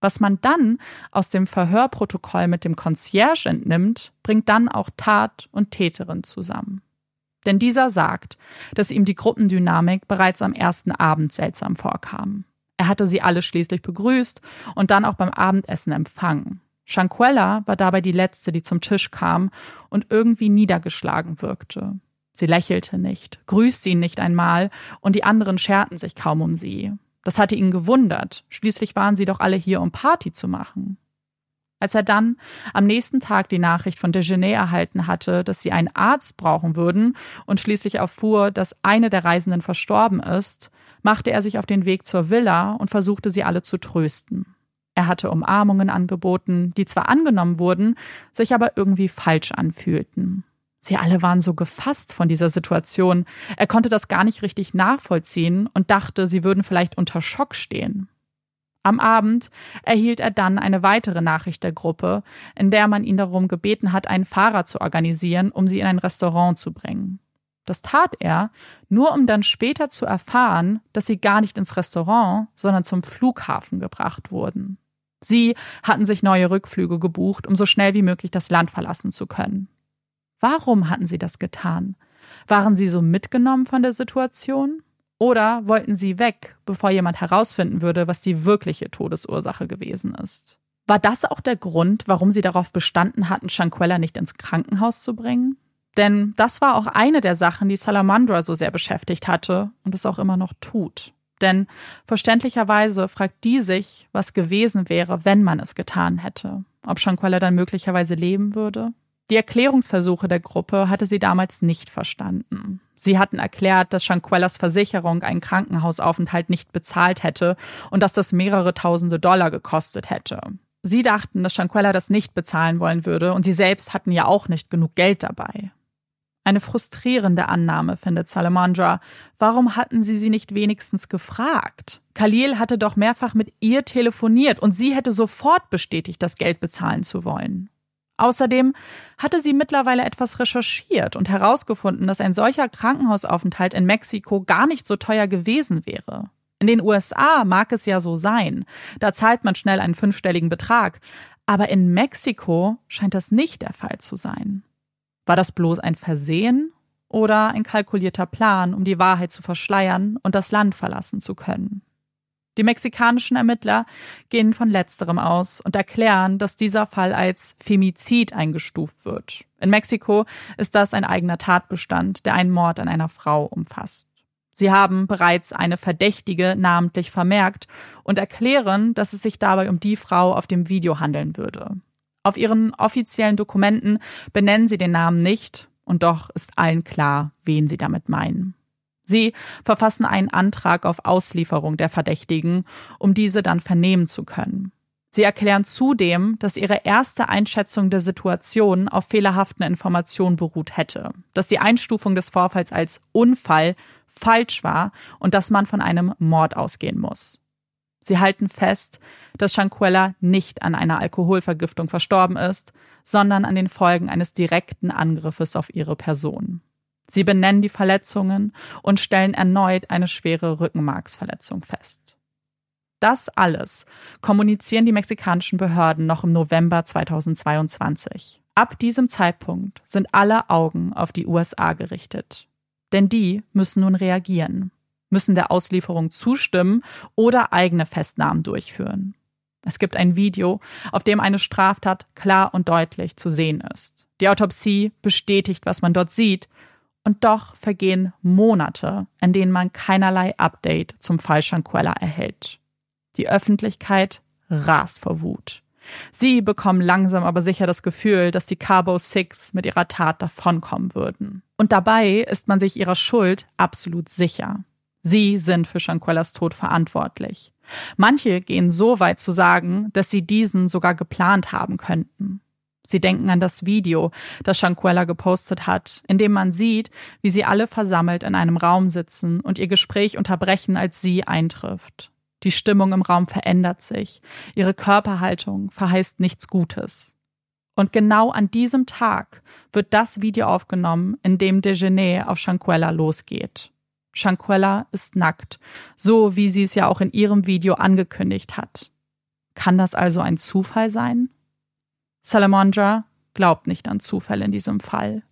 Was man dann aus dem Verhörprotokoll mit dem Concierge entnimmt, bringt dann auch Tat und Täterin zusammen. Denn dieser sagt, dass ihm die Gruppendynamik bereits am ersten Abend seltsam vorkam. Er hatte sie alle schließlich begrüßt und dann auch beim Abendessen empfangen. Shanquella war dabei die Letzte, die zum Tisch kam und irgendwie niedergeschlagen wirkte. Sie lächelte nicht, grüßte ihn nicht einmal, und die anderen scherten sich kaum um sie. Das hatte ihn gewundert, schließlich waren sie doch alle hier, um Party zu machen. Als er dann am nächsten Tag die Nachricht von Dejeuner erhalten hatte, dass sie einen Arzt brauchen würden und schließlich erfuhr, dass eine der Reisenden verstorben ist, machte er sich auf den Weg zur Villa und versuchte sie alle zu trösten. Er hatte Umarmungen angeboten, die zwar angenommen wurden, sich aber irgendwie falsch anfühlten. Sie alle waren so gefasst von dieser Situation. Er konnte das gar nicht richtig nachvollziehen und dachte, sie würden vielleicht unter Schock stehen. Am Abend erhielt er dann eine weitere Nachricht der Gruppe, in der man ihn darum gebeten hat, einen Fahrer zu organisieren, um sie in ein Restaurant zu bringen. Das tat er, nur um dann später zu erfahren, dass sie gar nicht ins Restaurant, sondern zum Flughafen gebracht wurden. Sie hatten sich neue Rückflüge gebucht, um so schnell wie möglich das Land verlassen zu können. Warum hatten sie das getan? Waren sie so mitgenommen von der Situation? Oder wollten sie weg, bevor jemand herausfinden würde, was die wirkliche Todesursache gewesen ist? War das auch der Grund, warum sie darauf bestanden hatten, Shanquella nicht ins Krankenhaus zu bringen? Denn das war auch eine der Sachen, die Salamandra so sehr beschäftigt hatte und es auch immer noch tut. Denn verständlicherweise fragt die sich, was gewesen wäre, wenn man es getan hätte. Ob Shanquella dann möglicherweise leben würde? Die Erklärungsversuche der Gruppe hatte sie damals nicht verstanden. Sie hatten erklärt, dass Shanquellas Versicherung einen Krankenhausaufenthalt nicht bezahlt hätte und dass das mehrere tausende Dollar gekostet hätte. Sie dachten, dass Shanquella das nicht bezahlen wollen würde und sie selbst hatten ja auch nicht genug Geld dabei. Eine frustrierende Annahme, findet Salamandra. Warum hatten sie sie nicht wenigstens gefragt? Khalil hatte doch mehrfach mit ihr telefoniert und sie hätte sofort bestätigt, das Geld bezahlen zu wollen. Außerdem hatte sie mittlerweile etwas recherchiert und herausgefunden, dass ein solcher Krankenhausaufenthalt in Mexiko gar nicht so teuer gewesen wäre. In den USA mag es ja so sein, da zahlt man schnell einen fünfstelligen Betrag, aber in Mexiko scheint das nicht der Fall zu sein. War das bloß ein Versehen oder ein kalkulierter Plan, um die Wahrheit zu verschleiern und das Land verlassen zu können? Die mexikanischen Ermittler gehen von letzterem aus und erklären, dass dieser Fall als Femizid eingestuft wird. In Mexiko ist das ein eigener Tatbestand, der einen Mord an einer Frau umfasst. Sie haben bereits eine Verdächtige namentlich vermerkt und erklären, dass es sich dabei um die Frau auf dem Video handeln würde. Auf ihren offiziellen Dokumenten benennen sie den Namen nicht, und doch ist allen klar, wen sie damit meinen. Sie verfassen einen Antrag auf Auslieferung der Verdächtigen, um diese dann vernehmen zu können. Sie erklären zudem, dass ihre erste Einschätzung der Situation auf fehlerhaften Informationen beruht hätte, dass die Einstufung des Vorfalls als Unfall falsch war und dass man von einem Mord ausgehen muss. Sie halten fest, dass Shanquella nicht an einer Alkoholvergiftung verstorben ist, sondern an den Folgen eines direkten Angriffes auf ihre Person. Sie benennen die Verletzungen und stellen erneut eine schwere Rückenmarksverletzung fest. Das alles kommunizieren die mexikanischen Behörden noch im November 2022. Ab diesem Zeitpunkt sind alle Augen auf die USA gerichtet. Denn die müssen nun reagieren, müssen der Auslieferung zustimmen oder eigene Festnahmen durchführen. Es gibt ein Video, auf dem eine Straftat klar und deutlich zu sehen ist. Die Autopsie bestätigt, was man dort sieht, und doch vergehen Monate, in denen man keinerlei Update zum Fall Shankwella erhält. Die Öffentlichkeit rast vor Wut. Sie bekommen langsam aber sicher das Gefühl, dass die Cabo Six mit ihrer Tat davonkommen würden. Und dabei ist man sich ihrer Schuld absolut sicher. Sie sind für Shankwellas Tod verantwortlich. Manche gehen so weit zu sagen, dass sie diesen sogar geplant haben könnten. Sie denken an das Video, das Shankwella gepostet hat, in dem man sieht, wie sie alle versammelt in einem Raum sitzen und ihr Gespräch unterbrechen, als sie eintrifft. Die Stimmung im Raum verändert sich. Ihre Körperhaltung verheißt nichts Gutes. Und genau an diesem Tag wird das Video aufgenommen, in dem Dejeuner auf Shankwella losgeht. Shankwella ist nackt, so wie sie es ja auch in ihrem Video angekündigt hat. Kann das also ein Zufall sein? Salamandra glaubt nicht an Zufälle in diesem Fall.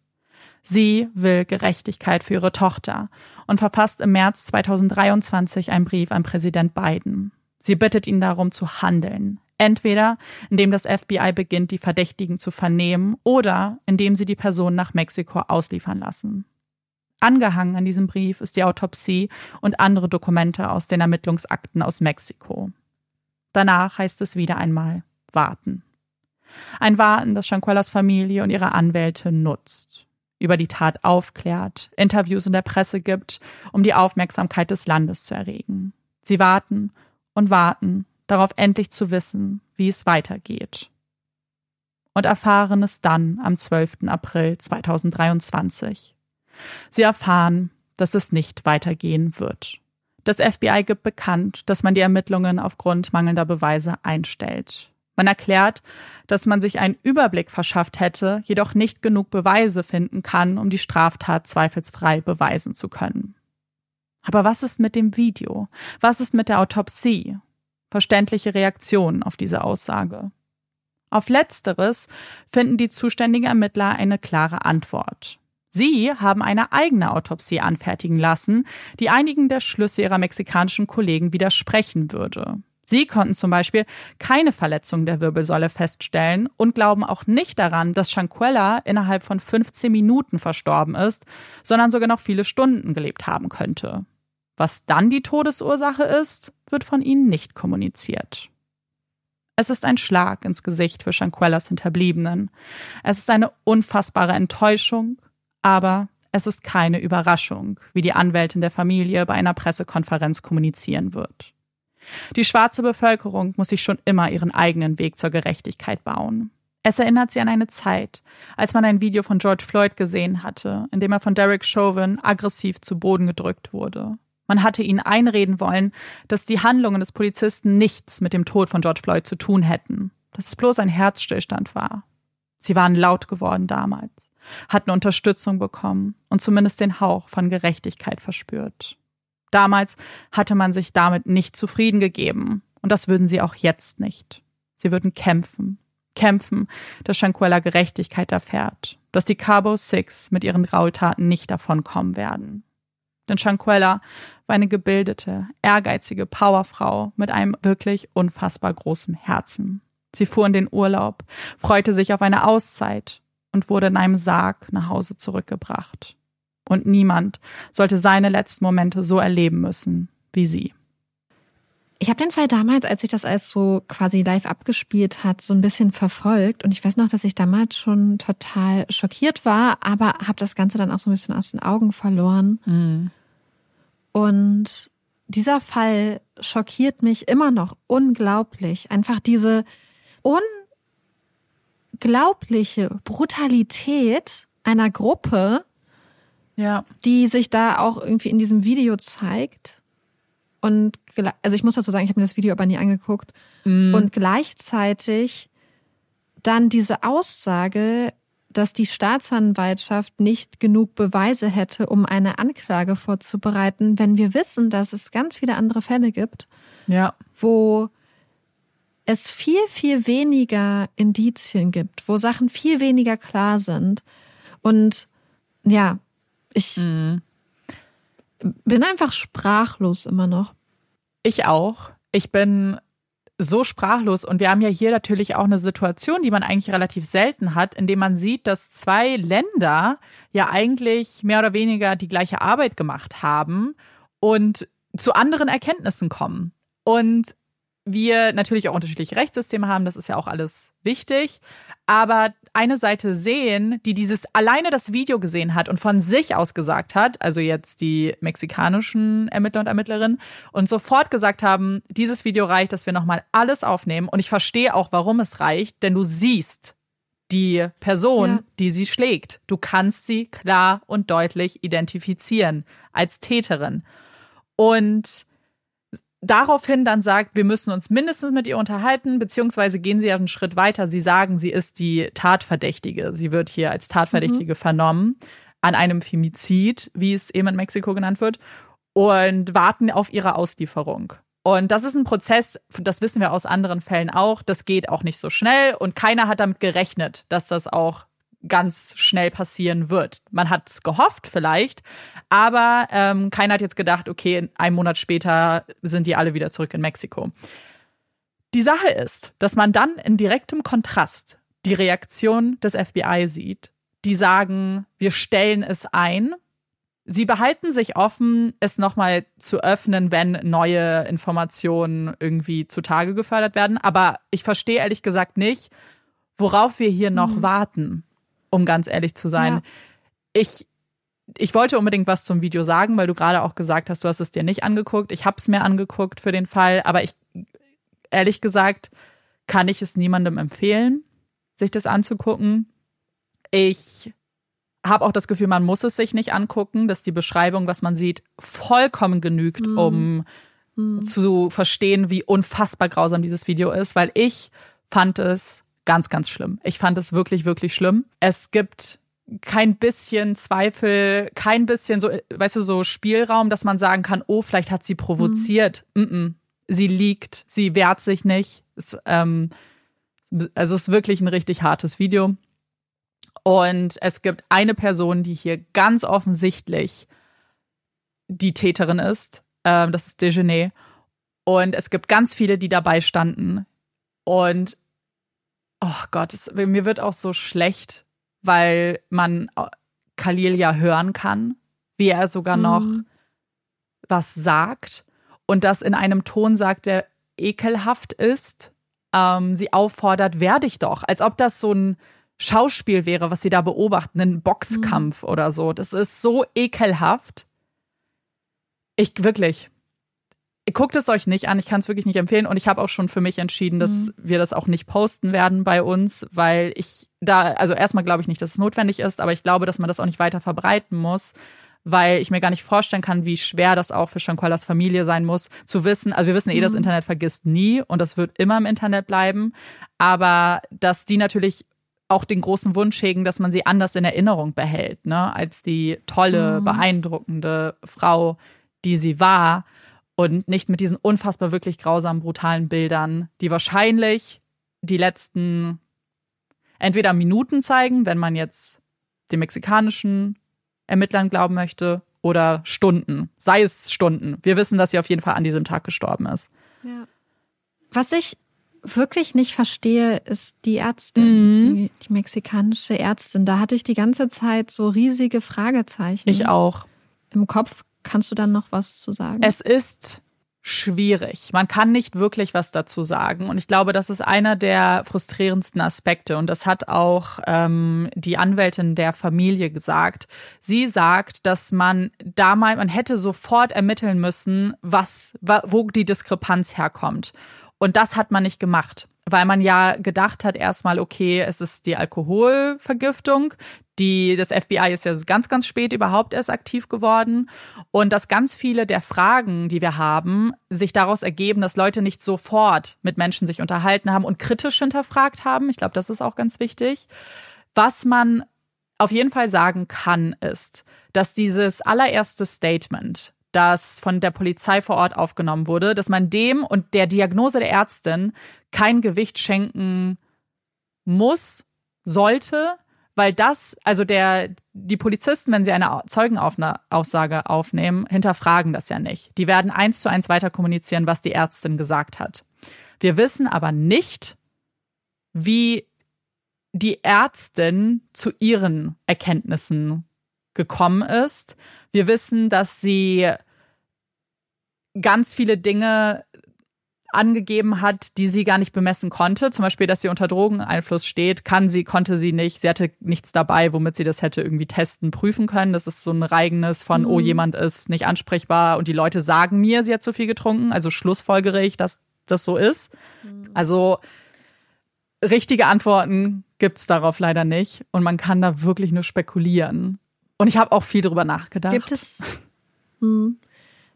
Sie will Gerechtigkeit für ihre Tochter und verfasst im März 2023 einen Brief an Präsident Biden. Sie bittet ihn darum zu handeln. Entweder indem das FBI beginnt, die Verdächtigen zu vernehmen oder indem sie die Person nach Mexiko ausliefern lassen. Angehangen an diesem Brief ist die Autopsie und andere Dokumente aus den Ermittlungsakten aus Mexiko. Danach heißt es wieder einmal warten. Ein Warten, das Shankwellas Familie und ihre Anwälte nutzt, über die Tat aufklärt, Interviews in der Presse gibt, um die Aufmerksamkeit des Landes zu erregen. Sie warten und warten, darauf endlich zu wissen, wie es weitergeht. Und erfahren es dann am 12. April 2023. Sie erfahren, dass es nicht weitergehen wird. Das FBI gibt bekannt, dass man die Ermittlungen aufgrund mangelnder Beweise einstellt. Man erklärt, dass man sich einen Überblick verschafft hätte, jedoch nicht genug Beweise finden kann, um die Straftat zweifelsfrei beweisen zu können. Aber was ist mit dem Video? Was ist mit der Autopsie? Verständliche Reaktionen auf diese Aussage. Auf letzteres finden die zuständigen Ermittler eine klare Antwort. Sie haben eine eigene Autopsie anfertigen lassen, die einigen der Schlüsse ihrer mexikanischen Kollegen widersprechen würde. Sie konnten zum Beispiel keine Verletzung der Wirbelsäule feststellen und glauben auch nicht daran, dass Shankwella innerhalb von 15 Minuten verstorben ist, sondern sogar noch viele Stunden gelebt haben könnte. Was dann die Todesursache ist, wird von ihnen nicht kommuniziert. Es ist ein Schlag ins Gesicht für Shankwellas Hinterbliebenen. Es ist eine unfassbare Enttäuschung, aber es ist keine Überraschung, wie die Anwältin der Familie bei einer Pressekonferenz kommunizieren wird. Die schwarze Bevölkerung muss sich schon immer ihren eigenen Weg zur Gerechtigkeit bauen. Es erinnert sie an eine Zeit, als man ein Video von George Floyd gesehen hatte, in dem er von Derek Chauvin aggressiv zu Boden gedrückt wurde. Man hatte ihnen einreden wollen, dass die Handlungen des Polizisten nichts mit dem Tod von George Floyd zu tun hätten, dass es bloß ein Herzstillstand war. Sie waren laut geworden damals, hatten Unterstützung bekommen und zumindest den Hauch von Gerechtigkeit verspürt. Damals hatte man sich damit nicht zufrieden gegeben. Und das würden sie auch jetzt nicht. Sie würden kämpfen. Kämpfen, dass Shankwella Gerechtigkeit erfährt. Dass die Cabo Six mit ihren Graultaten nicht davonkommen werden. Denn Shankwella war eine gebildete, ehrgeizige Powerfrau mit einem wirklich unfassbar großen Herzen. Sie fuhr in den Urlaub, freute sich auf eine Auszeit und wurde in einem Sarg nach Hause zurückgebracht und niemand sollte seine letzten Momente so erleben müssen wie sie. Ich habe den Fall damals, als sich das alles so quasi live abgespielt hat, so ein bisschen verfolgt. Und ich weiß noch, dass ich damals schon total schockiert war, aber habe das Ganze dann auch so ein bisschen aus den Augen verloren. Mhm. Und dieser Fall schockiert mich immer noch unglaublich. Einfach diese unglaubliche Brutalität einer Gruppe, ja. die sich da auch irgendwie in diesem Video zeigt. Und also ich muss dazu sagen, ich habe mir das Video aber nie angeguckt. Mm. Und gleichzeitig dann diese Aussage, dass die Staatsanwaltschaft nicht genug Beweise hätte, um eine Anklage vorzubereiten, wenn wir wissen, dass es ganz viele andere Fälle gibt, ja. wo es viel, viel weniger Indizien gibt, wo Sachen viel weniger klar sind. Und ja, ich mhm. bin einfach sprachlos immer noch. Ich auch. Ich bin so sprachlos. Und wir haben ja hier natürlich auch eine Situation, die man eigentlich relativ selten hat, indem man sieht, dass zwei Länder ja eigentlich mehr oder weniger die gleiche Arbeit gemacht haben und zu anderen Erkenntnissen kommen. Und wir natürlich auch unterschiedliche Rechtssysteme haben, das ist ja auch alles wichtig. Aber eine Seite sehen, die dieses alleine das Video gesehen hat und von sich aus gesagt hat, also jetzt die mexikanischen Ermittler und Ermittlerinnen, und sofort gesagt haben, dieses Video reicht, dass wir nochmal alles aufnehmen. Und ich verstehe auch, warum es reicht, denn du siehst die Person, ja. die sie schlägt. Du kannst sie klar und deutlich identifizieren als Täterin. Und daraufhin dann sagt, wir müssen uns mindestens mit ihr unterhalten, beziehungsweise gehen sie einen Schritt weiter. Sie sagen, sie ist die Tatverdächtige. Sie wird hier als Tatverdächtige mhm. vernommen an einem Femizid, wie es eben in Mexiko genannt wird, und warten auf ihre Auslieferung. Und das ist ein Prozess, das wissen wir aus anderen Fällen auch, das geht auch nicht so schnell und keiner hat damit gerechnet, dass das auch ganz schnell passieren wird. Man hat es gehofft vielleicht, aber ähm, keiner hat jetzt gedacht, okay, einen Monat später sind die alle wieder zurück in Mexiko. Die Sache ist, dass man dann in direktem Kontrast die Reaktion des FBI sieht. Die sagen, wir stellen es ein. Sie behalten sich offen, es nochmal zu öffnen, wenn neue Informationen irgendwie zutage gefördert werden. Aber ich verstehe ehrlich gesagt nicht, worauf wir hier noch mhm. warten um ganz ehrlich zu sein. Ja. Ich, ich wollte unbedingt was zum Video sagen, weil du gerade auch gesagt hast, du hast es dir nicht angeguckt. Ich habe es mir angeguckt für den Fall, aber ich, ehrlich gesagt, kann ich es niemandem empfehlen, sich das anzugucken. Ich habe auch das Gefühl, man muss es sich nicht angucken, dass die Beschreibung, was man sieht, vollkommen genügt, mhm. um mhm. zu verstehen, wie unfassbar grausam dieses Video ist, weil ich fand es ganz, ganz schlimm. Ich fand es wirklich, wirklich schlimm. Es gibt kein bisschen Zweifel, kein bisschen so, weißt du, so Spielraum, dass man sagen kann, oh, vielleicht hat sie provoziert. Mhm. Mm -mm. Sie liegt, sie wehrt sich nicht. Es, ähm, also es ist wirklich ein richtig hartes Video. Und es gibt eine Person, die hier ganz offensichtlich die Täterin ist. Ähm, das ist Dejeuner. Und es gibt ganz viele, die dabei standen. Und oh Gott, es, mir wird auch so schlecht, weil man äh, Khalil ja hören kann, wie er sogar mhm. noch was sagt und das in einem Ton sagt, der ekelhaft ist. Ähm, sie auffordert, werde ich doch, als ob das so ein Schauspiel wäre, was sie da beobachten, ein Boxkampf mhm. oder so. Das ist so ekelhaft. Ich wirklich, guckt es euch nicht an, ich kann es wirklich nicht empfehlen und ich habe auch schon für mich entschieden, dass mhm. wir das auch nicht posten werden bei uns, weil ich da, also erstmal glaube ich nicht, dass es notwendig ist, aber ich glaube, dass man das auch nicht weiter verbreiten muss, weil ich mir gar nicht vorstellen kann, wie schwer das auch für Shanqualas Familie sein muss, zu wissen, also wir wissen eh, mhm. das Internet vergisst nie und das wird immer im Internet bleiben, aber dass die natürlich auch den großen Wunsch hegen, dass man sie anders in Erinnerung behält, ne, als die tolle, mhm. beeindruckende Frau, die sie war und nicht mit diesen unfassbar wirklich grausamen, brutalen Bildern, die wahrscheinlich die letzten entweder Minuten zeigen, wenn man jetzt den mexikanischen Ermittlern glauben möchte, oder Stunden, sei es Stunden. Wir wissen, dass sie auf jeden Fall an diesem Tag gestorben ist. Ja. Was ich wirklich nicht verstehe, ist die Ärztin, mhm. die, die, mexikanische Ärztin. Da hatte ich die ganze Zeit so riesige Fragezeichen. Ich auch. Im Kopf Kannst du dann noch was zu sagen? Es ist schwierig. Man kann nicht wirklich was dazu sagen. Und ich glaube, das ist einer der frustrierendsten Aspekte. Und das hat auch ähm, die Anwältin der Familie gesagt. Sie sagt, dass man damals, man hätte sofort ermitteln müssen, was, wo die Diskrepanz herkommt. Und das hat man nicht gemacht weil man ja gedacht hat erstmal, okay, es ist die Alkoholvergiftung. Die, das FBI ist ja ganz, ganz spät überhaupt erst aktiv geworden. Und dass ganz viele der Fragen, die wir haben, sich daraus ergeben, dass Leute nicht sofort mit Menschen sich unterhalten haben und kritisch hinterfragt haben. Ich glaube, das ist auch ganz wichtig. Was man auf jeden Fall sagen kann, ist, dass dieses allererste Statement, das von der Polizei vor Ort aufgenommen wurde, dass man dem und der Diagnose der Ärztin kein Gewicht schenken muss, sollte, weil das, also der, die Polizisten, wenn sie eine Zeugenaussage aufnehmen, hinterfragen das ja nicht. Die werden eins zu eins weiter kommunizieren, was die Ärztin gesagt hat. Wir wissen aber nicht, wie die Ärztin zu ihren Erkenntnissen gekommen ist. Wir wissen, dass sie ganz viele Dinge angegeben hat, die sie gar nicht bemessen konnte. Zum Beispiel, dass sie unter Drogeneinfluss steht, kann sie, konnte sie nicht. Sie hatte nichts dabei, womit sie das hätte irgendwie testen, prüfen können. Das ist so ein Reigenes von, oh, mhm. oh, jemand ist nicht ansprechbar und die Leute sagen mir, sie hat zu viel getrunken. Also schlussfolgere ich, dass das so ist. Mhm. Also richtige Antworten gibt's darauf leider nicht. Und man kann da wirklich nur spekulieren. Und ich habe auch viel drüber nachgedacht. Gibt es. Hm.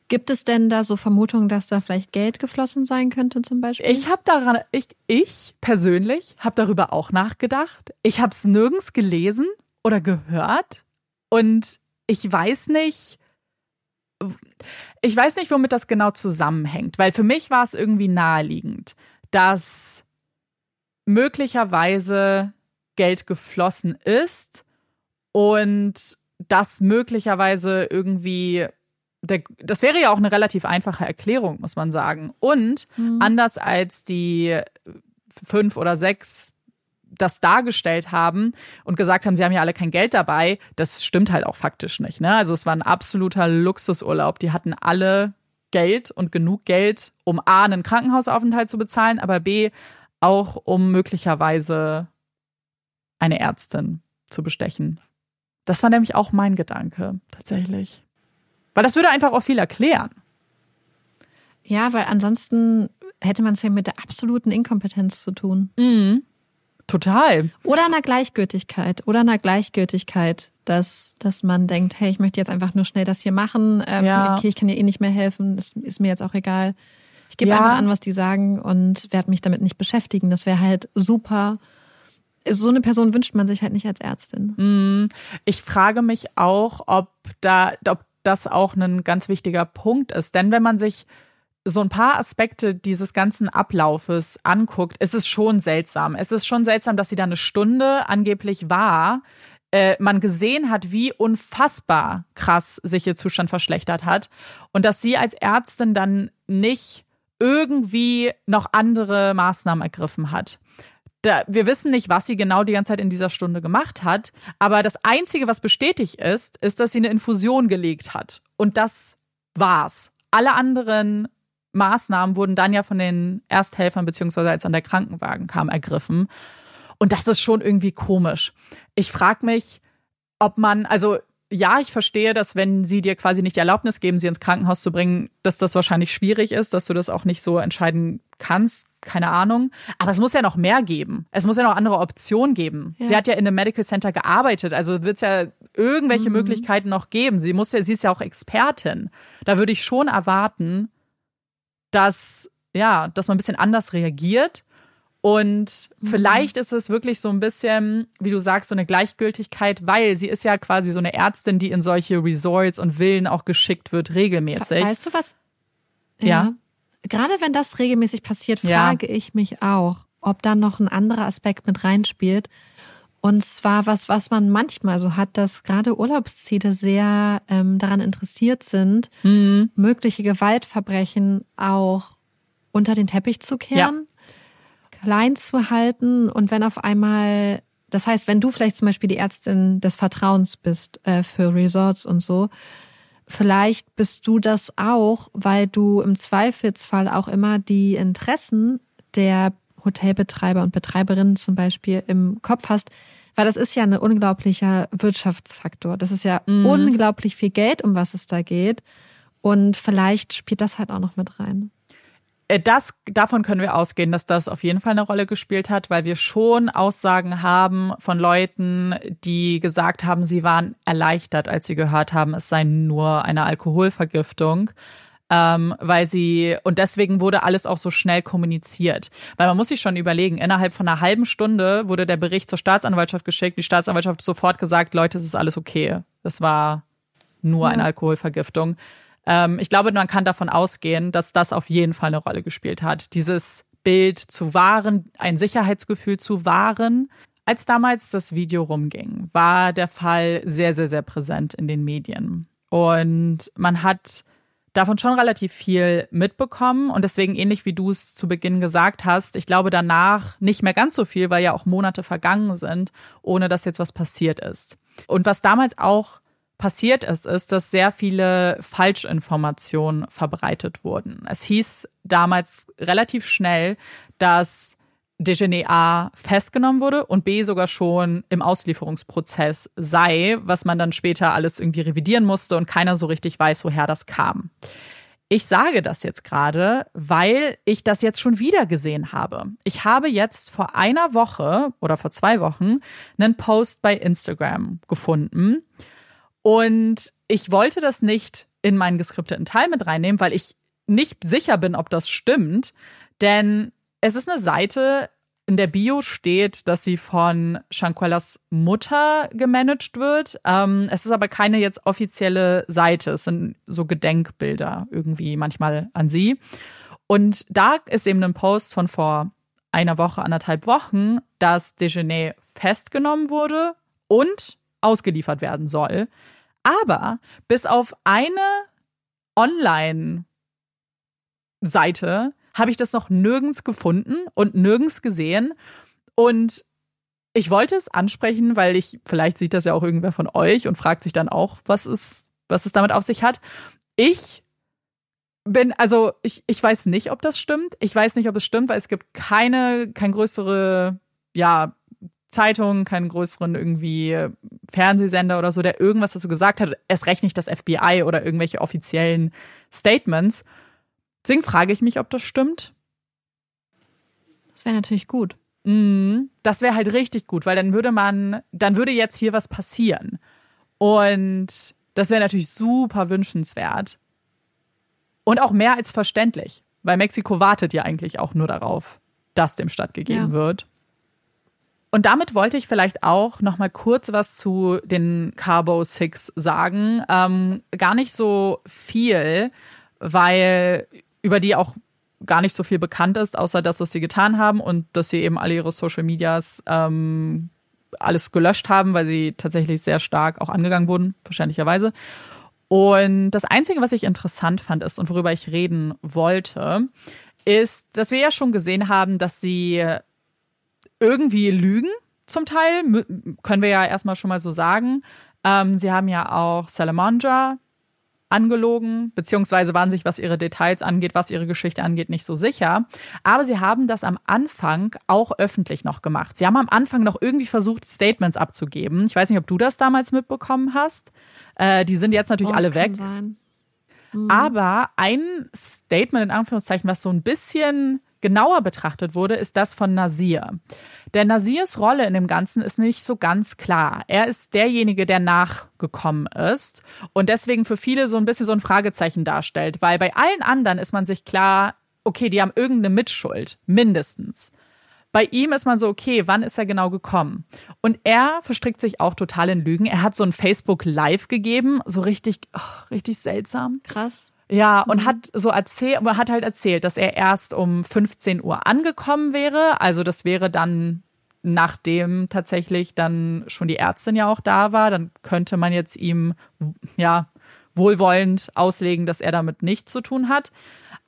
Gibt es denn da so Vermutungen, dass da vielleicht Geld geflossen sein könnte zum Beispiel? Ich habe daran, ich, ich persönlich habe darüber auch nachgedacht. Ich habe es nirgends gelesen oder gehört und ich weiß nicht, ich weiß nicht, womit das genau zusammenhängt, weil für mich war es irgendwie naheliegend, dass möglicherweise Geld geflossen ist und das möglicherweise irgendwie der, das wäre ja auch eine relativ einfache Erklärung, muss man sagen. Und mhm. anders als die fünf oder sechs das dargestellt haben und gesagt haben, sie haben ja alle kein Geld dabei, das stimmt halt auch faktisch nicht. Ne? Also es war ein absoluter Luxusurlaub. Die hatten alle Geld und genug Geld, um A, einen Krankenhausaufenthalt zu bezahlen, aber B, auch um möglicherweise eine Ärztin zu bestechen. Das war nämlich auch mein Gedanke, tatsächlich. Weil das würde einfach auch viel erklären. Ja, weil ansonsten hätte man es ja mit der absoluten Inkompetenz zu tun. Mhm. Total. Oder einer Gleichgültigkeit. Oder einer Gleichgültigkeit, dass, dass man denkt, hey, ich möchte jetzt einfach nur schnell das hier machen. Ähm, ja. Okay, ich kann dir eh nicht mehr helfen. Das ist mir jetzt auch egal. Ich gebe ja. einfach an, was die sagen und werde mich damit nicht beschäftigen. Das wäre halt super. So eine Person wünscht man sich halt nicht als Ärztin. Mhm. Ich frage mich auch, ob da, ob das auch ein ganz wichtiger Punkt ist. Denn wenn man sich so ein paar Aspekte dieses ganzen Ablaufes anguckt, ist es schon seltsam. Es ist schon seltsam, dass sie da eine Stunde angeblich war, äh, man gesehen hat, wie unfassbar krass sich ihr Zustand verschlechtert hat und dass sie als Ärztin dann nicht irgendwie noch andere Maßnahmen ergriffen hat da, wir wissen nicht, was sie genau die ganze Zeit in dieser Stunde gemacht hat, aber das Einzige, was bestätigt ist, ist, dass sie eine Infusion gelegt hat. Und das war's. Alle anderen Maßnahmen wurden dann ja von den Ersthelfern, beziehungsweise als dann der Krankenwagen kam, ergriffen. Und das ist schon irgendwie komisch. Ich frage mich, ob man, also ja, ich verstehe, dass wenn sie dir quasi nicht die Erlaubnis geben, sie ins Krankenhaus zu bringen, dass das wahrscheinlich schwierig ist, dass du das auch nicht so entscheiden kannst. Keine Ahnung. Aber es muss ja noch mehr geben. Es muss ja noch andere Optionen geben. Ja. Sie hat ja in einem Medical Center gearbeitet, also wird es ja irgendwelche mhm. Möglichkeiten noch geben. Sie muss ja, sie ist ja auch Expertin. Da würde ich schon erwarten, dass, ja, dass man ein bisschen anders reagiert und mhm. vielleicht ist es wirklich so ein bisschen, wie du sagst, so eine Gleichgültigkeit, weil sie ist ja quasi so eine Ärztin, die in solche Resorts und Villen auch geschickt wird, regelmäßig. Weißt du was? Ja. ja. Gerade wenn das regelmäßig passiert, frage ja. ich mich auch, ob da noch ein anderer Aspekt mit reinspielt. Und zwar was, was man manchmal so hat, dass gerade Urlaubsziele sehr ähm, daran interessiert sind, mhm. mögliche Gewaltverbrechen auch unter den Teppich zu kehren. Ja klein zu halten und wenn auf einmal, das heißt, wenn du vielleicht zum Beispiel die Ärztin des Vertrauens bist äh, für Resorts und so, vielleicht bist du das auch, weil du im Zweifelsfall auch immer die Interessen der Hotelbetreiber und Betreiberinnen zum Beispiel im Kopf hast, weil das ist ja ein unglaublicher Wirtschaftsfaktor. Das ist ja mhm. unglaublich viel Geld, um was es da geht. Und vielleicht spielt das halt auch noch mit rein. Äh, das, davon können wir ausgehen, dass das auf jeden Fall eine Rolle gespielt hat, weil wir schon Aussagen haben von Leuten, die gesagt haben, sie waren erleichtert, als sie gehört haben, es sei nur eine Alkoholvergiftung. Ähm, weil sie, und deswegen wurde alles auch so schnell kommuniziert. Weil man muss sich schon überlegen, innerhalb von einer halben Stunde wurde der Bericht zur Staatsanwaltschaft geschickt, die Staatsanwaltschaft sofort gesagt, Leute, es ist alles okay. Das war nur ja. eine Alkoholvergiftung. Ähm, ich glaube, man kann davon ausgehen, dass das auf jeden Fall eine Rolle gespielt hat. Dieses Bild zu wahren, ein Sicherheitsgefühl zu wahren. Als damals das Video rumging, war der Fall sehr, sehr, sehr präsent in den Medien. Und man hat davon schon relativ viel mitbekommen und deswegen ähnlich wie du es zu Beginn gesagt hast, ich glaube danach nicht mehr ganz so viel, weil ja auch Monate vergangen sind, ohne dass jetzt was passiert ist. Und was damals auch passiert ist, ist, dass sehr viele Falschinformationen verbreitet wurden. Es hieß damals relativ schnell, dass Dejeuner A festgenommen wurde und B sogar schon im Auslieferungsprozess sei, was man dann später alles irgendwie revidieren musste und keiner so richtig weiß, woher das kam. Ich sage das jetzt gerade, weil ich das jetzt schon wieder gesehen habe. Ich habe jetzt vor einer Woche oder vor zwei Wochen einen Post bei Instagram gefunden und ich wollte das nicht in meinen geskripteten Teil mit reinnehmen, weil ich nicht sicher bin, ob das stimmt. Denn es ist eine Seite, in der Bio steht, dass sie von Shanquellas Mutter gemanagt wird. Ähm, es ist aber keine jetzt offizielle Seite. Es sind so Gedenkbilder irgendwie manchmal an sie. Und da ist eben ein Post von vor einer Woche, anderthalb Wochen, dass Dejeuner festgenommen wurde und ausgeliefert werden soll. Aber bis auf eine Online-Seite habe ich das noch nirgends gefunden und nirgends gesehen. Und ich wollte es ansprechen, weil ich, vielleicht sieht das ja auch irgendwer von euch und fragt sich dann auch, was es, was es damit auf sich hat. Ich bin, also ich, ich weiß nicht, ob das stimmt. Ich weiß nicht, ob es stimmt, weil es gibt keine, kein größere, ja, Zeitung, keinen größeren irgendwie Fernsehsender oder so, der irgendwas dazu gesagt hat. Es recht nicht das FBI oder irgendwelche offiziellen Statements. Deswegen frage ich mich, ob das stimmt. Das wäre natürlich gut. Mm, das wäre halt richtig gut, weil dann würde man, dann würde jetzt hier was passieren. Und das wäre natürlich super wünschenswert. Und auch mehr als verständlich, weil Mexiko wartet ja eigentlich auch nur darauf, dass dem stattgegeben ja. wird. Und damit wollte ich vielleicht auch noch mal kurz was zu den Carbo Six sagen. Ähm, gar nicht so viel, weil über die auch gar nicht so viel bekannt ist, außer das, was sie getan haben und dass sie eben alle ihre Social Medias ähm, alles gelöscht haben, weil sie tatsächlich sehr stark auch angegangen wurden, verständlicherweise. Und das Einzige, was ich interessant fand, ist und worüber ich reden wollte, ist, dass wir ja schon gesehen haben, dass sie irgendwie lügen, zum Teil, können wir ja erstmal schon mal so sagen. Ähm, sie haben ja auch Salamandra angelogen, beziehungsweise waren sich, was ihre Details angeht, was ihre Geschichte angeht, nicht so sicher. Aber sie haben das am Anfang auch öffentlich noch gemacht. Sie haben am Anfang noch irgendwie versucht, Statements abzugeben. Ich weiß nicht, ob du das damals mitbekommen hast. Äh, die sind jetzt natürlich oh, alle weg. Mhm. Aber ein Statement in Anführungszeichen, was so ein bisschen genauer betrachtet wurde, ist das von Nasir. Der Nasirs Rolle in dem Ganzen ist nicht so ganz klar. Er ist derjenige, der nachgekommen ist und deswegen für viele so ein bisschen so ein Fragezeichen darstellt, weil bei allen anderen ist man sich klar, okay, die haben irgendeine Mitschuld, mindestens. Bei ihm ist man so, okay, wann ist er genau gekommen? Und er verstrickt sich auch total in Lügen. Er hat so ein Facebook Live gegeben, so richtig, oh, richtig seltsam. Krass. Ja, und mhm. hat so erzählt, hat halt erzählt, dass er erst um 15 Uhr angekommen wäre. Also das wäre dann, nachdem tatsächlich dann schon die Ärztin ja auch da war, dann könnte man jetzt ihm, ja, wohlwollend auslegen, dass er damit nichts zu tun hat.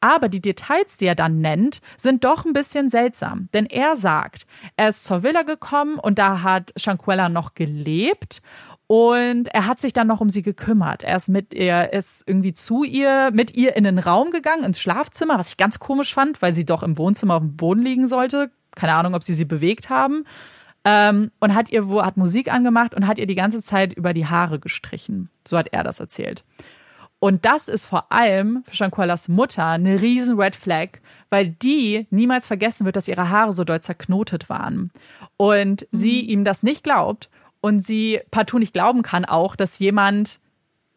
Aber die Details, die er dann nennt, sind doch ein bisschen seltsam. Denn er sagt, er ist zur Villa gekommen und da hat Shanquella noch gelebt und er hat sich dann noch um sie gekümmert. Er ist mit ihr, ist irgendwie zu ihr, mit ihr in den Raum gegangen, ins Schlafzimmer, was ich ganz komisch fand, weil sie doch im Wohnzimmer auf dem Boden liegen sollte. Keine Ahnung, ob sie sie bewegt haben. Ähm, und hat ihr, wo, hat Musik angemacht und hat ihr die ganze Zeit über die Haare gestrichen. So hat er das erzählt. Und das ist vor allem für Shanquellas Mutter eine riesen Red Flag, weil die niemals vergessen wird, dass ihre Haare so doll zerknotet waren. Und mhm. sie ihm das nicht glaubt und sie partout nicht glauben kann auch, dass jemand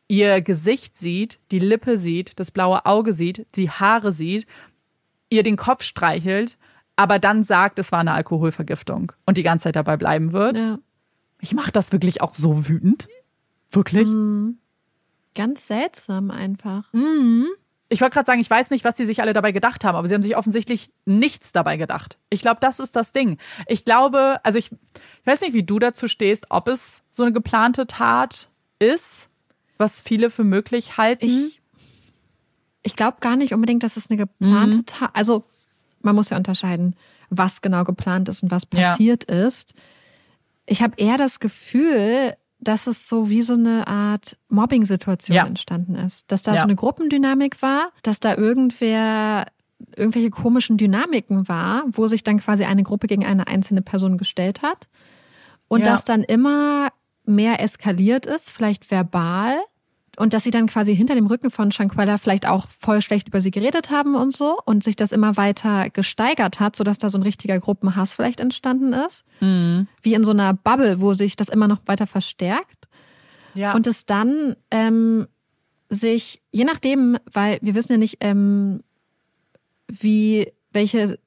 ihr Gesicht sieht, die Lippe sieht, das blaue Auge sieht, die Haare sieht, ihr den Kopf streichelt, aber dann sagt, es war eine Alkoholvergiftung und die ganze Zeit dabei bleiben wird. Ja. Ich mache das wirklich auch so wütend. Wirklich. Mhm. Ganz seltsam einfach. Mhm ich wollte gerade sagen, ich weiß nicht, was die sich alle dabei gedacht haben, aber sie haben sich offensichtlich nichts dabei gedacht. Ich glaube, das ist das Ding. Ich glaube, also ich, ich weiß nicht, wie du dazu stehst, ob es so eine geplante Tat ist, was viele für möglich halten. Ich, ich glaube gar nicht unbedingt, dass es eine geplante Mhm. Tat, also man muss ja unterscheiden, was genau geplant ist und was passiert ist. Ich habe eher das Gefühl, dass es so wie so eine Art Mobbing-Situation Ja. entstanden ist. Dass da Ja. so eine Gruppendynamik war, dass da irgendwer irgendwelche komischen Dynamiken war, wo sich dann quasi eine Gruppe gegen eine einzelne Person gestellt hat. Und Ja. das dann immer mehr eskaliert ist, vielleicht verbal. Und dass sie dann quasi hinter dem Rücken von Shanquella vielleicht auch voll schlecht über sie geredet haben und so. Und sich das immer weiter gesteigert hat, sodass da so ein richtiger Gruppenhass vielleicht entstanden ist. Mhm. Wie in so einer Bubble, wo sich das immer noch weiter verstärkt. Ja. Und es dann ähm, sich, je nachdem, weil wir wissen ja nicht, ähm, wie, welches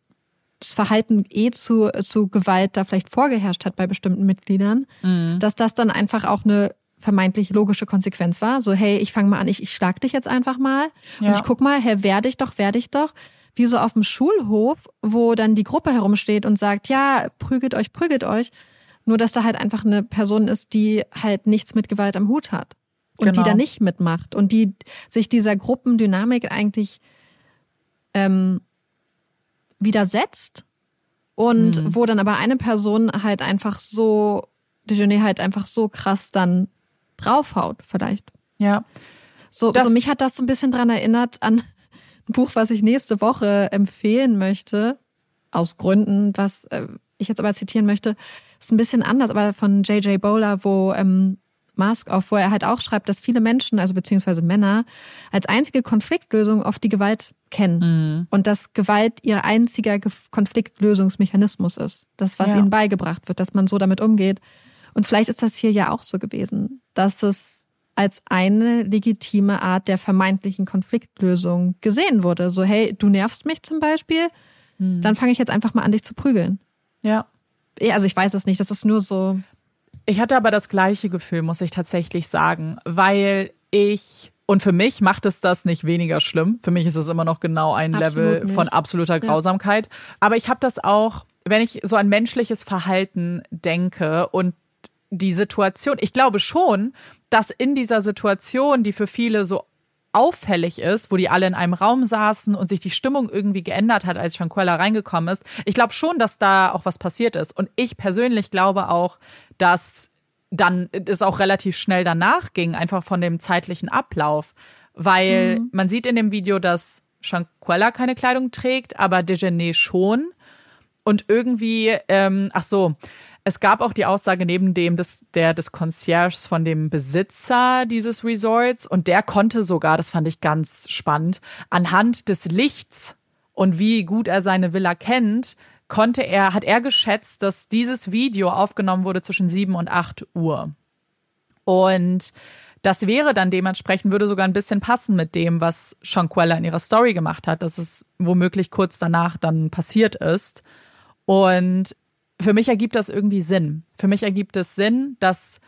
Verhalten eh zu, zu Gewalt da vielleicht vorgeherrscht hat bei bestimmten Mitgliedern, Mhm. dass das dann einfach auch eine vermeintlich logische Konsequenz war. So, hey, ich fange mal an, ich, ich schlag dich jetzt einfach mal. Ja. Und ich guck mal, hey, werde ich doch, werde ich doch. Wie so auf dem Schulhof, wo dann die Gruppe herumsteht und sagt, ja, prügelt euch, prügelt euch. Nur, dass da halt einfach eine Person ist, die halt nichts mit Gewalt am Hut hat. Und Genau. die da nicht mitmacht. Und die sich dieser Gruppendynamik eigentlich ähm, widersetzt. Und Mhm. wo dann aber eine Person halt einfach so, Dejeuner halt einfach so krass dann draufhaut, vielleicht. ja. So, so mich hat das so ein bisschen dran erinnert an ein Buch, was ich nächste Woche empfehlen möchte. Aus Gründen, was äh, ich jetzt aber zitieren möchte. Ist ein bisschen anders, aber von J.J. Bowler, wo ähm, Mask Off, wo er halt auch schreibt, dass viele Menschen, also beziehungsweise Männer, als einzige Konfliktlösung oft die Gewalt kennen. Mhm. Und dass Gewalt ihr einziger Ge- Konfliktlösungsmechanismus ist. Das, was Ja. ihnen beigebracht wird, dass man so damit umgeht. Und vielleicht ist das hier ja auch so gewesen, dass es als eine legitime Art der vermeintlichen Konfliktlösung gesehen wurde. So, hey, du nervst mich zum Beispiel, dann fange ich jetzt einfach mal an, dich zu prügeln. Ja. Ja, Also ich weiß es nicht, das ist nur so. Ich hatte aber das gleiche Gefühl, muss ich tatsächlich sagen, weil ich und für mich macht es das nicht weniger schlimm. Für mich ist es immer noch genau ein Absolut Level nicht. von absoluter Grausamkeit. Aber ich habe das auch, wenn ich so an menschliches Verhalten denke und die Situation, ich glaube schon, dass in dieser Situation, die für viele so auffällig ist, wo die alle in einem Raum saßen und sich die Stimmung irgendwie geändert hat, als Shanquella reingekommen ist. Ich glaube schon, dass da auch was passiert ist. Und ich persönlich glaube auch, dass dann es auch relativ schnell danach ging, einfach von dem zeitlichen Ablauf. Weil man sieht in dem Video, dass Shanquella keine Kleidung trägt, aber Dejeuner schon. Und irgendwie, ähm, ach so, es gab auch die Aussage neben dem des, der des Concierges von dem Besitzer dieses Resorts und der konnte sogar, das fand ich ganz spannend, anhand des Lichts und wie gut er seine Villa kennt, konnte er, hat er geschätzt, dass dieses Video aufgenommen wurde zwischen sieben und acht Uhr. Und das wäre dann dementsprechend, würde sogar ein bisschen passen mit dem, was Shanquella in ihrer Story gemacht hat, dass es womöglich kurz danach dann passiert ist. Und für mich ergibt das irgendwie Sinn. Für mich ergibt es Sinn, dass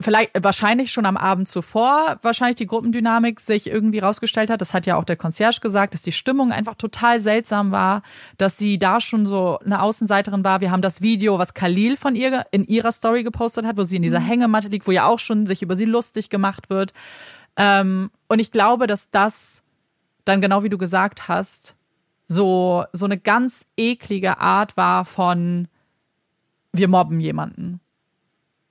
vielleicht wahrscheinlich schon am Abend zuvor wahrscheinlich die Gruppendynamik sich irgendwie rausgestellt hat. Das hat ja auch der Concierge gesagt, dass die Stimmung einfach total seltsam war, dass sie da schon so eine Außenseiterin war. Wir haben das Video, was Khalil von ihr in ihrer Story gepostet hat, wo sie in dieser Hängematte liegt, wo ja auch schon sich über sie lustig gemacht wird. Ähm, und ich glaube, dass das dann genau wie du gesagt hast, so, so eine ganz eklige Art war von wir mobben jemanden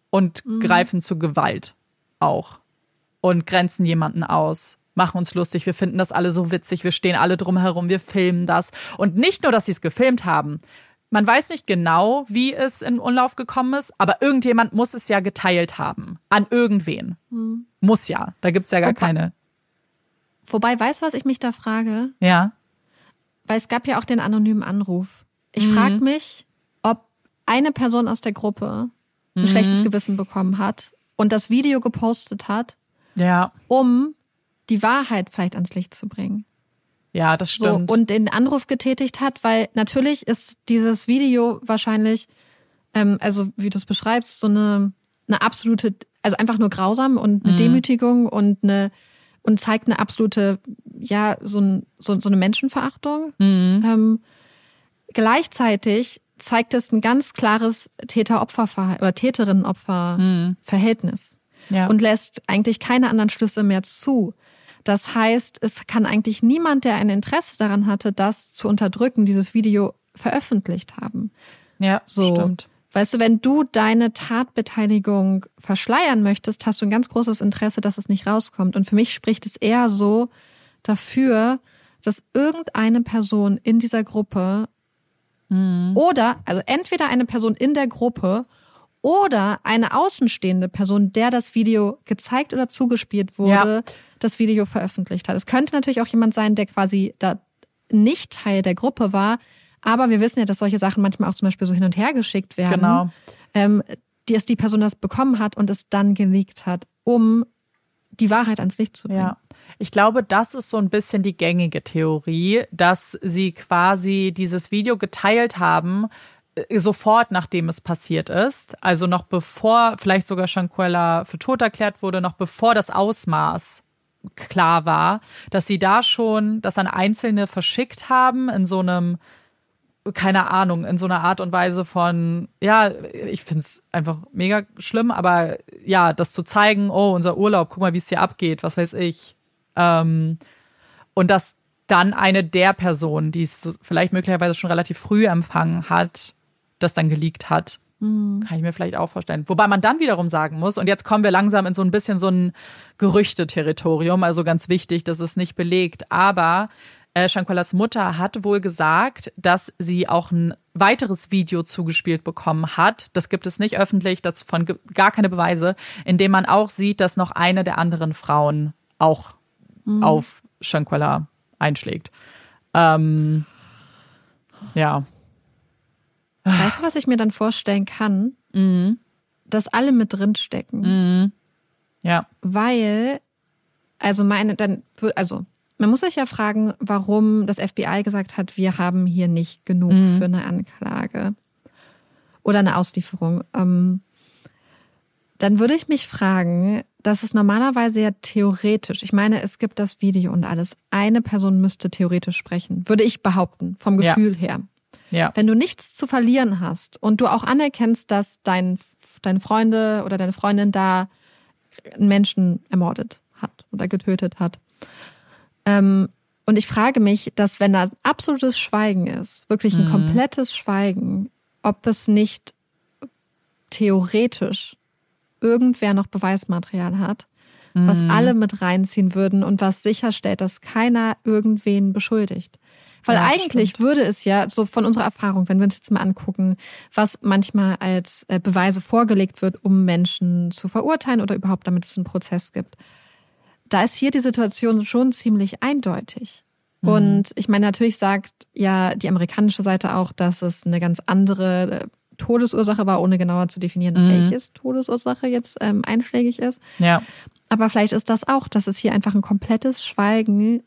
und greifen zu Gewalt auch und grenzen jemanden aus, machen uns lustig, wir finden das alle so witzig, wir stehen alle drumherum, wir filmen das und nicht nur, dass sie es gefilmt haben. Man weiß nicht genau, wie es in Umlauf gekommen ist, aber irgendjemand muss es ja geteilt haben. An irgendwen. Muss ja. Da gibt's ja gar Wobei- keine. Wobei, weißt du, was ich mich da frage? Ja. Weil es gab ja auch den anonymen Anruf. Ich Mhm. frage mich, eine Person aus der Gruppe ein Mhm. schlechtes Gewissen bekommen hat und das Video gepostet hat, Ja. um die Wahrheit vielleicht ans Licht zu bringen. Ja, das So, stimmt. und den Anruf getätigt hat, weil natürlich ist dieses Video wahrscheinlich, ähm, also wie du es beschreibst, so eine, eine absolute, also einfach nur grausam und eine Mhm. Demütigung und eine und zeigt eine absolute, ja, so, ein, so, so eine Menschenverachtung. mhm. Ähm, gleichzeitig zeigt es ein ganz klares Täter-Opfer-Verhalten oder Täterinnen-Opfer-Verhältnis Ja. und lässt eigentlich keine anderen Schlüsse mehr zu. Das heißt, es kann eigentlich niemand, der ein Interesse daran hatte, das zu unterdrücken, dieses Video veröffentlicht haben. Ja, so. stimmt. Weißt du, wenn du deine Tatbeteiligung verschleiern möchtest, hast du ein ganz großes Interesse, dass es nicht rauskommt. Und für mich spricht es eher so dafür, dass irgendeine Person in dieser Gruppe mhm. oder, also entweder eine Person in der Gruppe oder eine außenstehende Person, der das Video gezeigt oder zugespielt wurde, ja. das Video veröffentlicht hat. Es könnte natürlich auch jemand sein, der quasi da nicht Teil der Gruppe war, aber wir wissen ja, dass solche Sachen manchmal auch zum Beispiel so hin und her geschickt werden. Genau. Ähm, dass die Person das bekommen hat und es dann geleakt hat, um die Wahrheit ans Licht zu bringen. Ja. Ich glaube, das ist so ein bisschen die gängige Theorie, dass sie quasi dieses Video geteilt haben, äh, sofort nachdem es passiert ist. Also noch bevor vielleicht sogar Shanquella für tot erklärt wurde, noch bevor das Ausmaß klar war, dass sie da schon das an Einzelne verschickt haben in so einem keine Ahnung, in so einer Art und Weise von, ja, ich finde es einfach mega schlimm, aber ja, das zu zeigen, oh, unser Urlaub, guck mal, wie es hier abgeht, was weiß ich. Ähm, und dass dann eine der Personen, die es vielleicht möglicherweise schon relativ früh empfangen hat, das dann geleakt hat. Mhm. Kann ich mir vielleicht auch vorstellen. Wobei man dann wiederum sagen muss, und jetzt kommen wir langsam in so ein bisschen so ein Gerüchte-Territorium, also ganz wichtig, das ist nicht belegt, aber äh, Shankolas Mutter hat wohl gesagt, dass sie auch ein weiteres Video zugespielt bekommen hat. Das gibt es nicht öffentlich, davon gar keine Beweise, in dem man auch sieht, dass noch eine der anderen Frauen auch mhm. auf Shankwala einschlägt. Ähm, ja. Weißt du, was ich mir dann vorstellen kann? Mhm. Dass alle mit drin stecken. Mhm. Ja. Weil, also meine, dann, also man muss sich ja fragen, warum das FBI gesagt hat, wir haben hier nicht genug mhm. für eine Anklage oder eine Auslieferung. Ähm, dann würde ich mich fragen, das ist normalerweise ja theoretisch. Ich meine, es gibt das Video und alles. Eine Person müsste theoretisch sprechen, würde ich behaupten, vom Gefühl ja. her. Ja. Wenn du nichts zu verlieren hast und du auch anerkennst, dass dein, deine Freunde oder deine Freundin da einen Menschen ermordet hat oder getötet hat, ähm, und ich frage mich, dass wenn da absolutes Schweigen ist, wirklich ein mhm. komplettes Schweigen, ob es nicht theoretisch irgendwer noch Beweismaterial hat, mhm. was alle mit reinziehen würden und was sicherstellt, dass keiner irgendwen beschuldigt. Weil ja, eigentlich stimmt. würde es ja, so von unserer Erfahrung, wenn wir uns jetzt mal angucken, was manchmal als äh, Beweise vorgelegt wird, um Menschen zu verurteilen oder überhaupt damit es einen Prozess gibt, da ist hier die Situation schon ziemlich eindeutig. Mhm. Und ich meine, natürlich sagt ja die amerikanische Seite auch, dass es eine ganz andere äh, Todesursache war, ohne genauer zu definieren, mhm. welches Todesursache jetzt ähm, einschlägig ist. Ja. Aber vielleicht ist das auch, dass es hier einfach ein komplettes Schweigen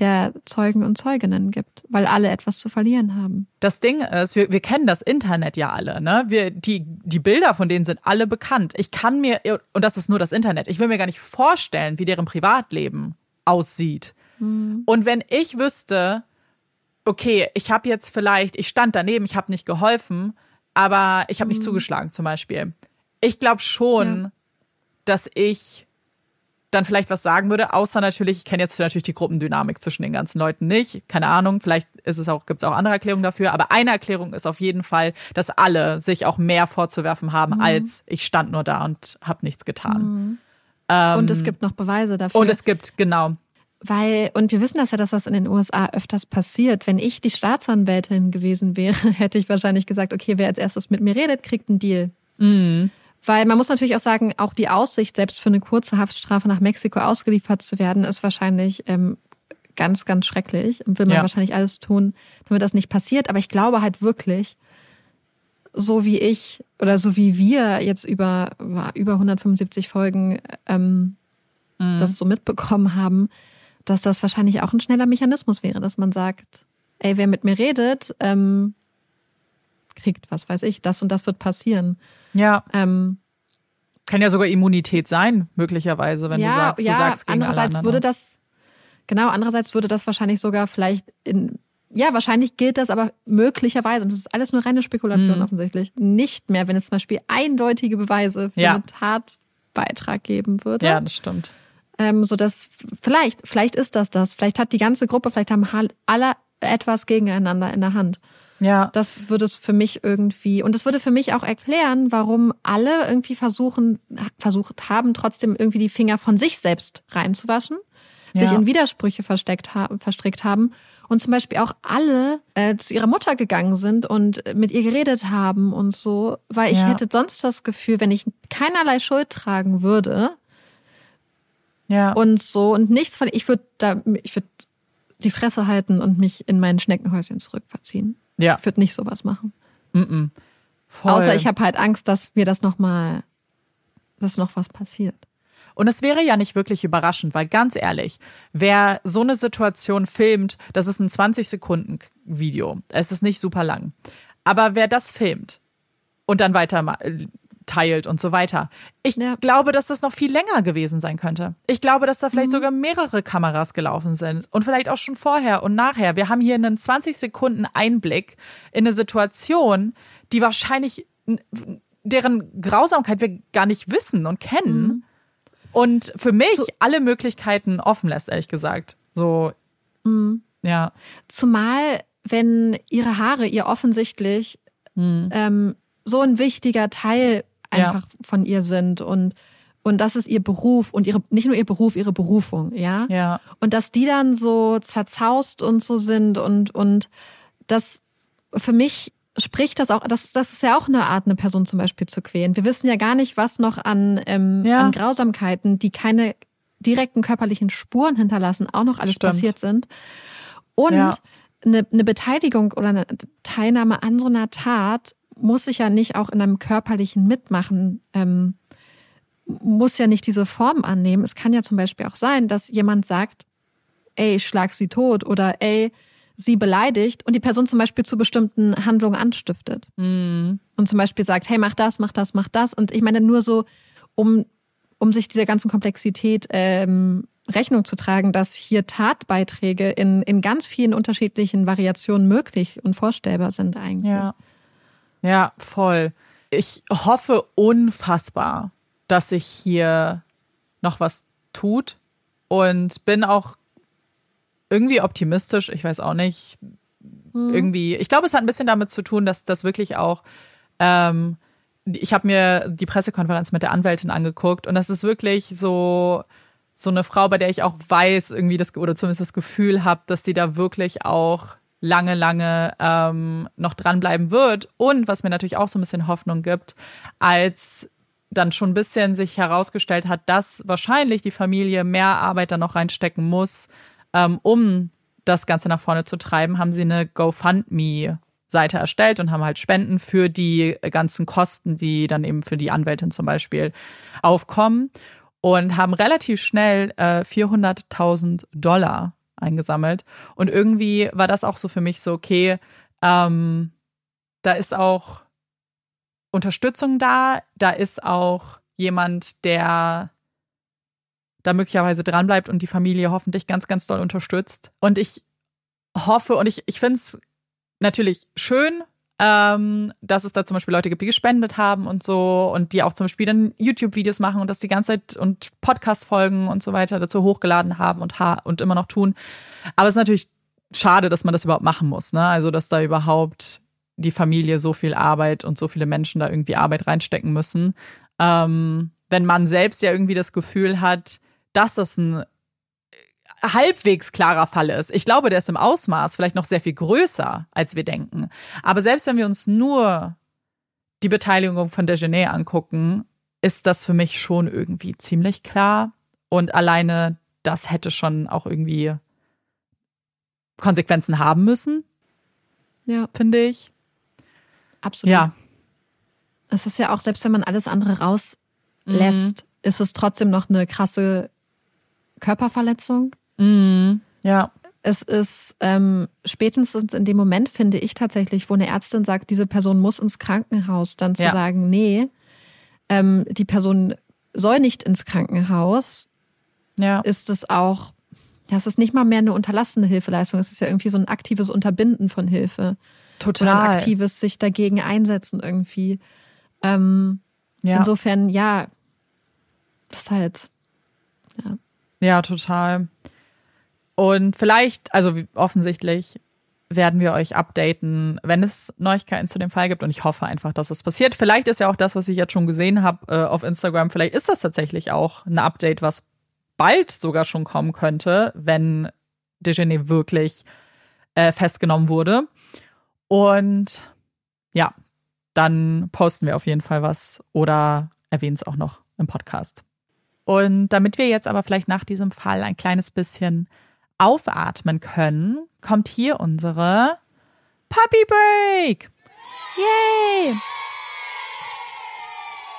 der Zeugen und Zeuginnen gibt, weil alle etwas zu verlieren haben. Das Ding ist, wir, wir kennen das Internet ja alle, ne? Wir, die, die Bilder von denen sind alle bekannt. Ich kann mir, und das ist nur das Internet, ich will mir gar nicht vorstellen, wie deren Privatleben aussieht. Mhm. Und wenn ich wüsste, okay, ich habe jetzt vielleicht, ich stand daneben, ich habe nicht geholfen, aber ich habe nicht mhm. zugeschlagen zum Beispiel. Ich glaube schon, ja. dass ich dann vielleicht was sagen würde, außer natürlich, ich kenne jetzt natürlich die Gruppendynamik zwischen den ganzen Leuten nicht. Keine Ahnung, vielleicht ist es auch, gibt es auch andere Erklärungen dafür, aber eine Erklärung ist auf jeden Fall, dass alle sich auch mehr vorzuwerfen haben, mhm. als ich stand nur da und habe nichts getan. Mhm. Ähm, und es gibt noch Beweise dafür. Und es gibt, genau. Weil, und wir wissen das ja, dass das in den USA öfters passiert. Wenn ich die Staatsanwältin gewesen wäre, hätte ich wahrscheinlich gesagt, okay, wer als erstes mit mir redet, kriegt einen Deal. Mhm. Weil man muss natürlich auch sagen, auch die Aussicht, selbst für eine kurze Haftstrafe nach Mexiko ausgeliefert zu werden, ist wahrscheinlich ähm, ganz, ganz schrecklich und will man ja. wahrscheinlich alles tun, damit das nicht passiert. Aber ich glaube halt wirklich, so wie ich oder so wie wir jetzt über, über 175 Folgen ähm, mhm. das so mitbekommen haben, dass das wahrscheinlich auch ein schneller Mechanismus wäre, dass man sagt, ey, wer mit mir redet, ähm, kriegt, was weiß ich, das und das wird passieren. Ja. Ähm, Kann ja sogar Immunität sein, möglicherweise, wenn ja, du sagst, ja, du sagst gegen andererseits würde das, genau, andererseits würde das wahrscheinlich sogar vielleicht in, ja, wahrscheinlich gilt das aber möglicherweise, und das ist alles nur reine Spekulation mhm. offensichtlich, nicht mehr, wenn es zum Beispiel eindeutige Beweise für ja. einen Tatbeitrag geben würde. Ja, das stimmt. ähm, so dass vielleicht, vielleicht ist das das. Vielleicht hat die ganze Gruppe, vielleicht haben alle etwas gegeneinander in der Hand. Ja. Das würde es für mich irgendwie, und das würde für mich auch erklären, warum alle irgendwie versuchen, versucht haben, trotzdem irgendwie die Finger von sich selbst reinzuwaschen, ja. sich in Widersprüche versteckt haben, verstrickt haben und zum Beispiel auch alle äh, zu ihrer Mutter gegangen sind und mit ihr geredet haben und so, weil ich ja. hätte sonst das Gefühl, wenn ich keinerlei Schuld tragen würde, ja. und so und nichts von, ich würde da, ich würde die Fresse halten und mich in mein Schneckenhäuschen zurückverziehen. Ja. Ich würde nicht sowas machen. Mm -mm. Außer ich habe halt Angst, dass mir das nochmal, dass noch was passiert. Und es wäre ja nicht wirklich überraschend, weil ganz ehrlich, wer so eine Situation filmt, das ist ein 20-Sekunden-Video. Es ist nicht super lang. Aber wer das filmt und dann weiter teilt und so weiter. Ich ja. glaube, dass das noch viel länger gewesen sein könnte. Ich glaube, dass da vielleicht mhm. sogar mehrere Kameras gelaufen sind und vielleicht auch schon vorher und nachher. Wir haben hier einen 20 Sekunden Einblick in eine Situation, die wahrscheinlich deren Grausamkeit wir gar nicht wissen und kennen. Mhm. Und für mich so, alle Möglichkeiten offen lässt, ehrlich gesagt. So, mhm. ja. Zumal, wenn ihre Haare ihr offensichtlich mhm. ähm, so ein wichtiger Teil einfach ja. von ihr sind und und das ist ihr Beruf und ihre nicht nur ihr Beruf, ihre Berufung, ja? Ja. Und dass die dann so zerzaust und so sind und und das für mich spricht das auch, das, das ist ja auch eine Art, eine Person zum Beispiel zu quälen. Wir wissen ja gar nicht, was noch an, ähm, ja. an Grausamkeiten, die keine direkten körperlichen Spuren hinterlassen, auch noch alles Stimmt. passiert sind. Und ja. eine, eine Beteiligung oder eine Teilnahme an so einer Tat muss sich ja nicht auch in einem körperlichen Mitmachen, ähm, muss ja nicht diese Form annehmen. Es kann ja zum Beispiel auch sein, dass jemand sagt, ey, ich schlag sie tot oder ey, sie beleidigt und die Person zum Beispiel zu bestimmten Handlungen anstiftet. Mm. Und zum Beispiel sagt, hey, mach das, mach das, mach das. Und ich meine nur so, um, um sich dieser ganzen Komplexität ähm, Rechnung zu tragen, dass hier Tatbeiträge in, in ganz vielen unterschiedlichen Variationen möglich und vorstellbar sind eigentlich. Ja. Ja, voll. Ich hoffe unfassbar, dass sich hier noch was tut und bin auch irgendwie optimistisch. Ich weiß auch nicht. Hm. Irgendwie, ich glaube, es hat ein bisschen damit zu tun, dass das wirklich auch. Ähm, ich habe mir die Pressekonferenz mit der Anwältin angeguckt und das ist wirklich so so eine Frau, bei der ich auch weiß, irgendwie das oder zumindest das Gefühl habe, dass die da wirklich auch lange, lange ähm, noch dranbleiben wird. Und was mir natürlich auch so ein bisschen Hoffnung gibt, als dann schon ein bisschen sich herausgestellt hat, dass wahrscheinlich die Familie mehr Arbeit da noch reinstecken muss, ähm, um das Ganze nach vorne zu treiben, haben sie eine GoFundMe Seite erstellt und haben halt Spenden für die ganzen Kosten, die dann eben für die Anwältin zum Beispiel aufkommen und haben relativ schnell äh, 400.000 Dollar eingesammelt. Und irgendwie war das auch so für mich so, okay, ähm, da ist auch Unterstützung da, da ist auch jemand, der da möglicherweise dranbleibt und die Familie hoffentlich ganz, ganz doll unterstützt. Und ich hoffe und ich, ich finde es natürlich schön, ähm, dass es da zum Beispiel Leute gibt, die gespendet haben und so und die auch zum Beispiel dann YouTube-Videos machen und das die ganze Zeit und Podcast-Folgen und so weiter dazu hochgeladen haben und, ha und immer noch tun. Aber es ist natürlich schade, dass man das überhaupt machen muss, ne? Also, dass da überhaupt die Familie so viel Arbeit und so viele Menschen da irgendwie Arbeit reinstecken müssen. Ähm, wenn man selbst ja irgendwie das Gefühl hat, dass das ein halbwegs klarer Fall ist. Ich glaube, der ist im Ausmaß vielleicht noch sehr viel größer, als wir denken. Aber selbst wenn wir uns nur die Beteiligung von Degenet angucken, ist das für mich schon irgendwie ziemlich klar. Und alleine das hätte schon auch irgendwie Konsequenzen haben müssen. Ja. Finde ich. Absolut. Ja. Es ist ja auch, selbst wenn man alles andere rauslässt, mhm. ist es trotzdem noch eine krasse Körperverletzung. Mhm. Ja. Es ist ähm, spätestens in dem Moment, finde ich tatsächlich, wo eine Ärztin sagt, diese Person muss ins Krankenhaus, dann zu ja. sagen, nee, ähm, die Person soll nicht ins Krankenhaus, ja. ist es auch, das ist nicht mal mehr eine unterlassene Hilfeleistung, es ist ja irgendwie so ein aktives Unterbinden von Hilfe. Total. Oder ein aktives sich dagegen einsetzen irgendwie. Ähm, ja. Insofern, ja, das ist halt, ja. Ja, total. Und vielleicht, also offensichtlich werden wir euch updaten, wenn es Neuigkeiten zu dem Fall gibt. Und ich hoffe einfach, dass es passiert. Vielleicht ist ja auch das, was ich jetzt schon gesehen habe äh, auf Instagram, vielleicht ist das tatsächlich auch ein Update, was bald sogar schon kommen könnte, wenn Dejeuner wirklich äh, festgenommen wurde. Und ja, dann posten wir auf jeden Fall was oder erwähnen es auch noch im Podcast. Und damit wir jetzt aber vielleicht nach diesem Fall ein kleines bisschen aufatmen können, kommt hier unsere Puppy Break. Yay!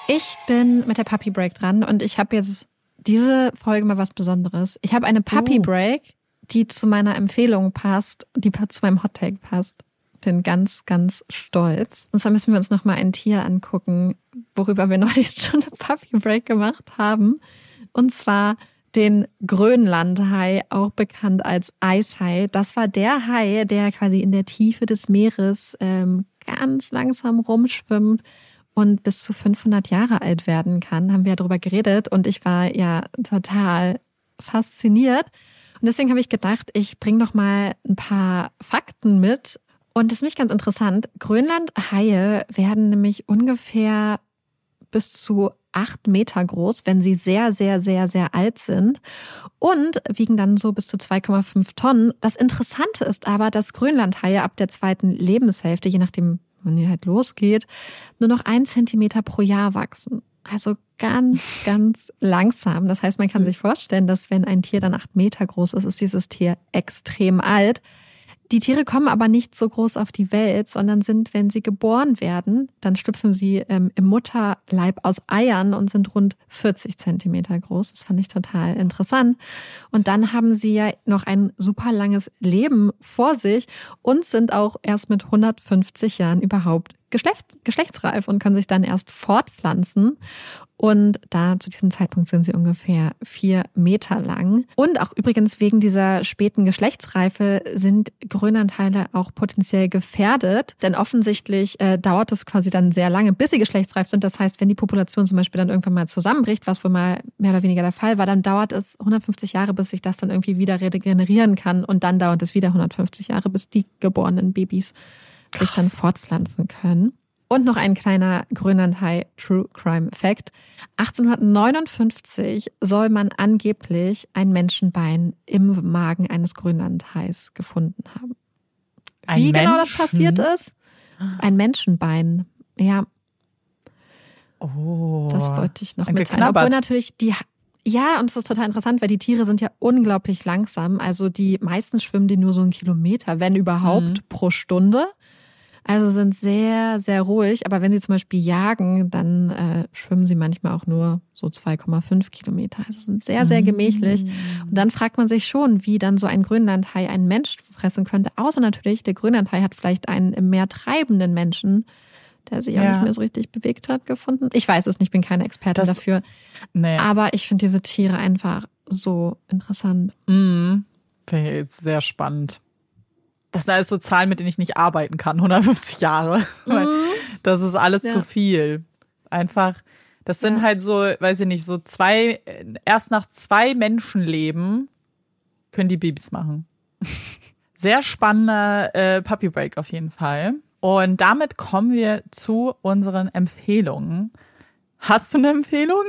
Ich bin mit der Puppy Break dran und ich habe jetzt diese Folge mal was Besonderes. Ich habe eine Puppy uh. Break, die zu meiner Empfehlung passt, die zu meinem Hot Take passt. Bin ganz, ganz stolz. Und zwar müssen wir uns noch mal ein Tier angucken, worüber wir neulich schon eine Puppy Break gemacht haben. Und zwar den Grönlandhai, auch bekannt als Eishai. Das war der Hai, der quasi in der Tiefe des Meeres ähm, ganz langsam rumschwimmt und bis zu 500 Jahre alt werden kann. Haben wir ja darüber geredet und ich war ja total fasziniert. Und deswegen habe ich gedacht, ich bringe noch mal ein paar Fakten mit. Und das ist mich ganz interessant. Grönlandhaie werden nämlich ungefähr bis zu acht Meter groß, wenn sie sehr, sehr, sehr, sehr alt sind und wiegen dann so bis zu 2,5 Tonnen. Das Interessante ist aber, dass Grönlandhaie ab der zweiten Lebenshälfte, je nachdem, wann die halt losgeht, nur noch ein Zentimeter pro Jahr wachsen. Also ganz, ganz langsam. Das heißt, man kann sich vorstellen, dass wenn ein Tier dann acht Meter groß ist, ist dieses Tier extrem alt. Die Tiere kommen aber nicht so groß auf die Welt, sondern sind, wenn sie geboren werden, dann schlüpfen sie ähm, im Mutterleib aus Eiern und sind rund 40 Zentimeter groß. Das fand ich total interessant. Und dann haben sie ja noch ein super langes Leben vor sich und sind auch erst mit 150 Jahren überhaupt Geschlecht, geschlechtsreif und können sich dann erst fortpflanzen. Und da zu diesem Zeitpunkt sind sie ungefähr vier Meter lang. Und auch übrigens wegen dieser späten Geschlechtsreife sind Grönlandteile auch potenziell gefährdet. Denn offensichtlich äh, dauert es quasi dann sehr lange, bis sie geschlechtsreif sind. Das heißt, wenn die Population zum Beispiel dann irgendwann mal zusammenbricht, was wohl mal mehr oder weniger der Fall war, dann dauert es 150 Jahre, bis sich das dann irgendwie wieder regenerieren kann. Und dann dauert es wieder 150 Jahre, bis die geborenen Babys Krass. sich dann fortpflanzen können. Und noch ein kleiner Grönlandhai True Crime Fact. 1859 soll man angeblich ein Menschenbein im Magen eines Grönlandhais gefunden haben. Ein Wie Menschen? genau das passiert ist? Ein Menschenbein. Ja. Oh. Das wollte ich noch mitteilen. Obwohl natürlich die ja, und es ist total interessant, weil die Tiere sind ja unglaublich langsam. Also die meistens schwimmen die nur so einen Kilometer, wenn überhaupt, mhm. pro Stunde. Also sind sehr, sehr ruhig. Aber wenn sie zum Beispiel jagen, dann äh, schwimmen sie manchmal auch nur so 2,5 Kilometer. Also sind sehr, sehr gemächlich. Mm. Und dann fragt man sich schon, wie dann so ein Grönlandhai einen Mensch fressen könnte. Außer natürlich, der Grönlandhai hat vielleicht einen im Meer treibenden Menschen, der sich ja. auch nicht mehr so richtig bewegt hat, gefunden. Ich weiß es nicht, ich bin keine Expertin das, dafür. Nee. Aber ich finde diese Tiere einfach so interessant. Mhm. Finde ich jetzt sehr spannend das sind alles so Zahlen, mit denen ich nicht arbeiten kann, 150 Jahre. Mhm. das ist alles ja. zu viel. Einfach, das sind ja. halt so, weiß ich nicht, so zwei, erst nach zwei Menschenleben können die Babys machen. Sehr spannender äh, Puppy Break auf jeden Fall. Und damit kommen wir zu unseren Empfehlungen. Hast du eine Empfehlung?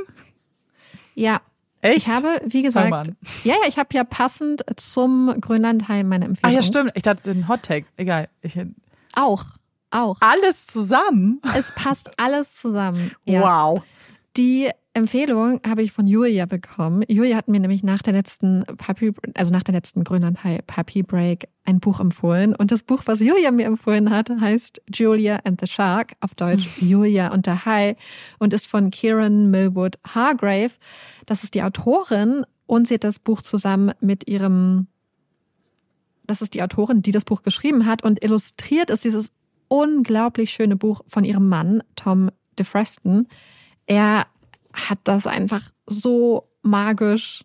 Ja, Echt? Ich habe, wie gesagt, ja, ja, ich habe ja passend zum Grönlandheim meine Empfehlung. Ah ja, stimmt. Ich dachte, ein Hot Take. Egal. Ich, auch, auch. Alles zusammen? Es passt alles zusammen. Ja. Wow. Die Empfehlung habe ich von Julia bekommen. Julia hat mir nämlich nach der letzten Puppy, also nach der letzten Grönlandhai Puppy Break ein Buch empfohlen. Und das Buch, was Julia mir empfohlen hat, heißt Julia and the Shark, auf Deutsch Julia und der Hai und ist von Kieran Millwood Hargrave. Das ist die Autorin und sie hat das Buch zusammen mit ihrem, das ist die Autorin, die das Buch geschrieben hat und illustriert ist dieses unglaublich schöne Buch von ihrem Mann, Tom DeFreston. Er hat das einfach so magisch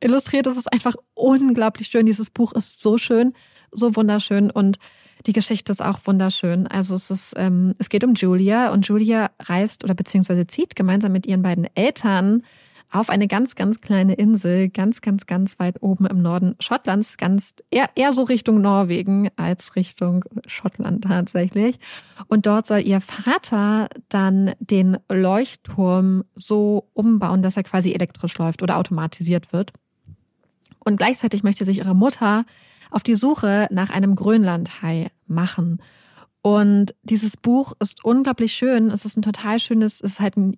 illustriert. Es ist einfach unglaublich schön. Dieses Buch ist so schön, so wunderschön und die Geschichte ist auch wunderschön. Also es ist, ähm, es geht um Julia und Julia reist oder beziehungsweise zieht gemeinsam mit ihren beiden Eltern auf eine ganz, ganz kleine Insel, ganz, ganz, ganz weit oben im Norden Schottlands, ganz eher, eher so Richtung Norwegen als Richtung Schottland tatsächlich. Und dort soll ihr Vater dann den Leuchtturm so umbauen, dass er quasi elektrisch läuft oder automatisiert wird. Und gleichzeitig möchte sich ihre Mutter auf die Suche nach einem Grönlandhai machen. Und dieses Buch ist unglaublich schön. Es ist ein total schönes, es ist halt ein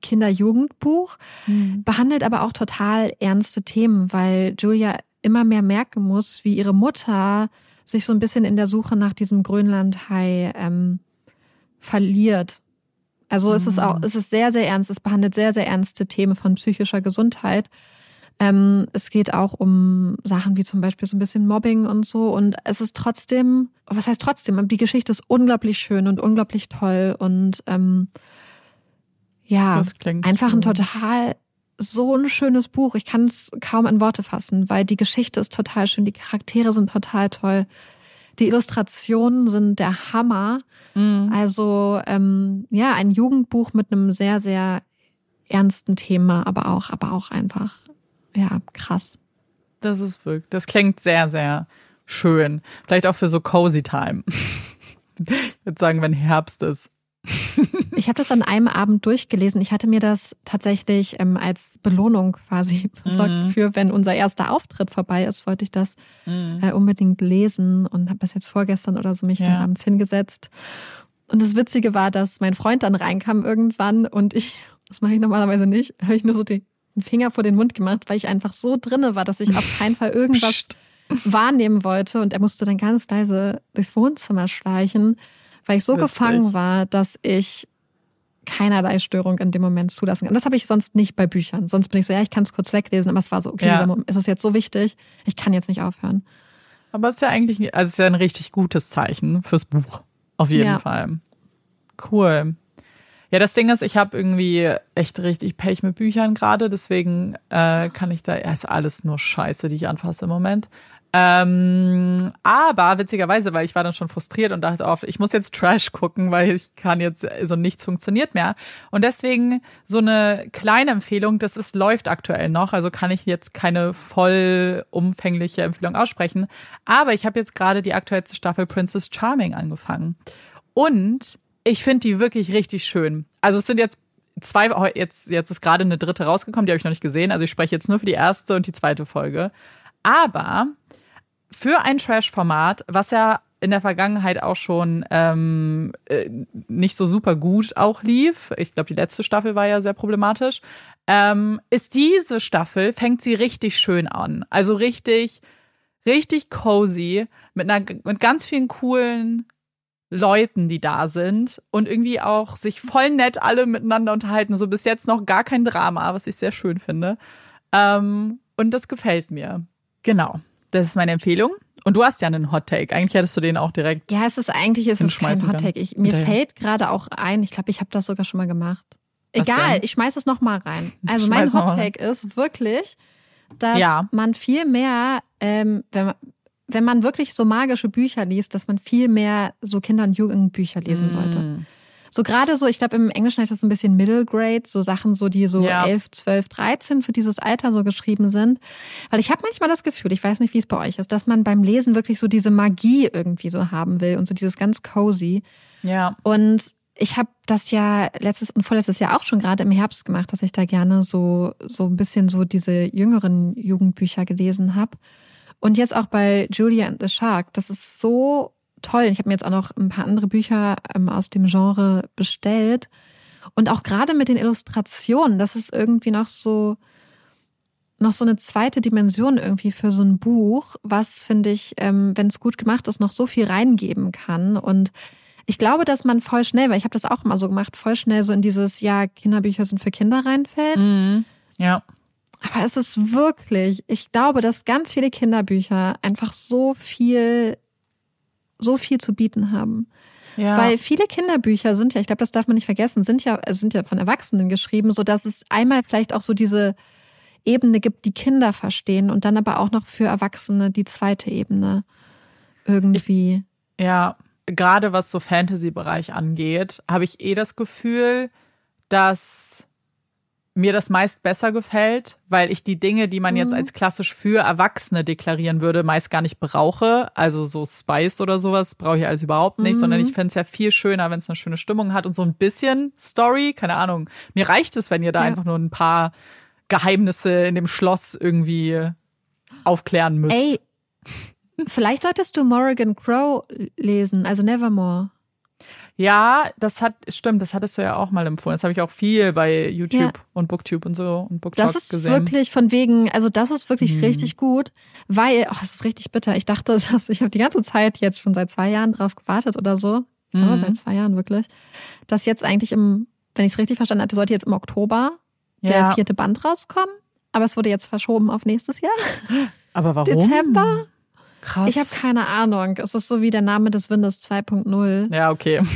Kinder-Jugendbuch, mhm. behandelt aber auch total ernste Themen, weil Julia immer mehr merken muss, wie ihre Mutter sich so ein bisschen in der Suche nach diesem Grönlandhai ähm, verliert. Also mhm. es ist auch, es ist sehr, sehr ernst. Es behandelt sehr, sehr ernste Themen von psychischer Gesundheit. Ähm, es geht auch um Sachen wie zum Beispiel so ein bisschen Mobbing und so. Und es ist trotzdem, was heißt trotzdem? Die Geschichte ist unglaublich schön und unglaublich toll und ähm, ja, einfach ein total so ein schönes Buch. Ich kann es kaum in Worte fassen, weil die Geschichte ist total schön, die Charaktere sind total toll. Die Illustrationen sind der Hammer. Mhm. Also ähm, ja, ein Jugendbuch mit einem sehr, sehr ernsten Thema, aber auch, aber auch einfach ja, krass. Das ist wirklich, das klingt sehr, sehr schön. Vielleicht auch für so cozy Time. ich würde sagen, wenn Herbst ist. ich habe das an einem Abend durchgelesen. Ich hatte mir das tatsächlich ähm, als Belohnung quasi besorgt mhm. für, wenn unser erster Auftritt vorbei ist, wollte ich das mhm. äh, unbedingt lesen und habe das jetzt vorgestern oder so mich ja. dann abends hingesetzt. Und das Witzige war, dass mein Freund dann reinkam irgendwann und ich, das mache ich normalerweise nicht, habe ich nur so einen Finger vor den Mund gemacht, weil ich einfach so drinne war, dass ich auf keinen Fall irgendwas wahrnehmen wollte. Und er musste dann ganz leise durchs Wohnzimmer schleichen, weil ich so Witzig. gefangen war, dass ich keinerlei Störung in dem Moment zulassen kann. Das habe ich sonst nicht bei Büchern. Sonst bin ich so, ja, ich kann es kurz weglesen, aber es war so, okay, ja. es ist jetzt so wichtig, ich kann jetzt nicht aufhören. Aber es ist ja eigentlich, also es ist ja ein richtig gutes Zeichen fürs Buch. Auf jeden ja. Fall. Cool. Ja, das Ding ist, ich habe irgendwie echt richtig Pech mit Büchern gerade, deswegen äh, kann ich da, ja, ist alles nur Scheiße, die ich anfasse im Moment. Ähm, aber witzigerweise, weil ich war dann schon frustriert und dachte oft, ich muss jetzt Trash gucken, weil ich kann jetzt, so also nichts funktioniert mehr. Und deswegen so eine kleine Empfehlung, das ist, läuft aktuell noch, also kann ich jetzt keine vollumfängliche Empfehlung aussprechen. Aber ich habe jetzt gerade die aktuellste Staffel Princess Charming angefangen. Und ich finde die wirklich richtig schön. Also es sind jetzt zwei, jetzt, jetzt ist gerade eine dritte rausgekommen, die habe ich noch nicht gesehen. Also ich spreche jetzt nur für die erste und die zweite Folge. Aber für ein Trash-Format, was ja in der Vergangenheit auch schon ähm, äh, nicht so super gut auch lief, ich glaube, die letzte Staffel war ja sehr problematisch, ähm, ist diese Staffel, fängt sie richtig schön an. Also richtig, richtig cozy, mit, einer, mit ganz vielen coolen Leuten, die da sind und irgendwie auch sich voll nett alle miteinander unterhalten. So bis jetzt noch gar kein Drama, was ich sehr schön finde. Ähm, und das gefällt mir. Genau. Das ist meine Empfehlung. Und du hast ja einen Hot Take. Eigentlich hättest du den auch direkt. Ja, es ist eigentlich ist es kein Hot Take. Ich, mir fällt gerade auch ein, ich glaube, ich habe das sogar schon mal gemacht. Egal, ich schmeiß es nochmal rein. Also mein Hot Take ist wirklich, dass ja. man viel mehr, ähm, wenn man, wenn man wirklich so magische Bücher liest, dass man viel mehr so Kinder- und Jugendbücher lesen mm. sollte. So gerade so, ich glaube, im Englischen heißt das ein bisschen Middle Grade, so Sachen, so die so ja. 11, 12, 13 für dieses Alter so geschrieben sind. Weil ich habe manchmal das Gefühl, ich weiß nicht, wie es bei euch ist, dass man beim Lesen wirklich so diese Magie irgendwie so haben will und so dieses ganz cozy. Ja. Und ich habe das ja letztes und vorletztes Jahr auch schon gerade im Herbst gemacht, dass ich da gerne so so ein bisschen so diese jüngeren Jugendbücher gelesen habe. Und jetzt auch bei Julia and the Shark. Das ist so toll. Ich habe mir jetzt auch noch ein paar andere Bücher ähm, aus dem Genre bestellt. Und auch gerade mit den Illustrationen, das ist irgendwie noch so, noch so eine zweite Dimension irgendwie für so ein Buch, was, finde ich, ähm, wenn es gut gemacht ist, noch so viel reingeben kann. Und ich glaube, dass man voll schnell, weil ich habe das auch immer so gemacht, voll schnell so in dieses, ja, Kinderbücher sind für Kinder reinfällt. Mhm. Ja. Aber es ist wirklich, ich glaube, dass ganz viele Kinderbücher einfach so viel, so viel zu bieten haben. Ja. Weil viele Kinderbücher sind ja, ich glaube, das darf man nicht vergessen, sind ja, sind ja von Erwachsenen geschrieben, so dass es einmal vielleicht auch so diese Ebene gibt, die Kinder verstehen und dann aber auch noch für Erwachsene die zweite Ebene irgendwie. Ich, ja, gerade was so Fantasy-Bereich angeht, habe ich eh das Gefühl, dass mir das meist besser gefällt, weil ich die Dinge, die man jetzt Mhm. als klassisch für Erwachsene deklarieren würde, meist gar nicht brauche. Also so Spice oder sowas brauche ich alles überhaupt nicht, Mhm. sondern ich finde es ja viel schöner, wenn es eine schöne Stimmung hat und so ein bisschen Story, keine Ahnung. Mir reicht es, wenn ihr da Ja. einfach nur ein paar Geheimnisse in dem Schloss irgendwie aufklären müsst. Ey, vielleicht solltest du Morrigan Crow lesen, also Nevermore. Ja, das hat, stimmt, das hattest du ja auch mal empfohlen. Das habe ich auch viel bei YouTube Ja. und Booktube und so und Das BookTalk ist gesehen. wirklich von wegen, also das ist wirklich Mhm. richtig gut, weil, oh, das ist richtig bitter. Ich dachte, dass ich habe die ganze Zeit jetzt schon seit zwei Jahren drauf gewartet oder so. Mhm. seit zwei Jahren wirklich. Dass jetzt eigentlich im, wenn ich es richtig verstanden hatte, sollte jetzt im Oktober der ja, vierte Band rauskommen. Aber es wurde jetzt verschoben auf nächstes Jahr. aber warum? Dezember? Krass. Ich habe keine Ahnung. Es ist so wie der Name des Windows 2.0. ja, okay.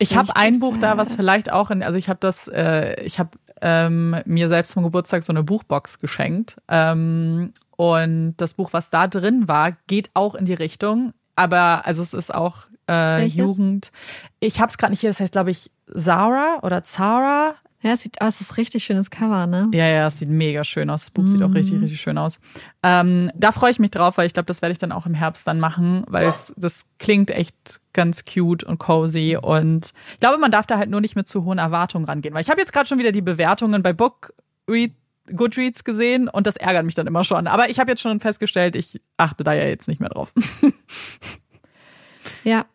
Ich habe ein Buch da, was vielleicht auch in, also ich habe das, äh, ich habe ähm, mir selbst zum Geburtstag so eine Buchbox geschenkt. Ähm, und das Buch, was da drin war, geht auch in die Richtung. Aber also es ist auch äh? Jugend. Ich habe es gerade nicht hier, das heißt, glaube ich, Zara oder Zara. Ja, es sieht aus, es ist ein richtig schönes Cover, ne? Ja, ja, es sieht mega schön aus. Das Buch sieht auch richtig, richtig schön aus. Ähm, da freue ich mich drauf, weil ich glaube, das werde ich dann auch im Herbst dann machen, weil es das klingt echt ganz cute und cozy. Und ich glaube, man darf da halt nur nicht mit zu hohen Erwartungen rangehen. Weil ich habe jetzt gerade schon wieder die Bewertungen bei Book Read, Goodreads gesehen und das ärgert mich dann immer schon. Aber ich habe jetzt schon festgestellt, ich achte da ja jetzt nicht mehr drauf. Ja.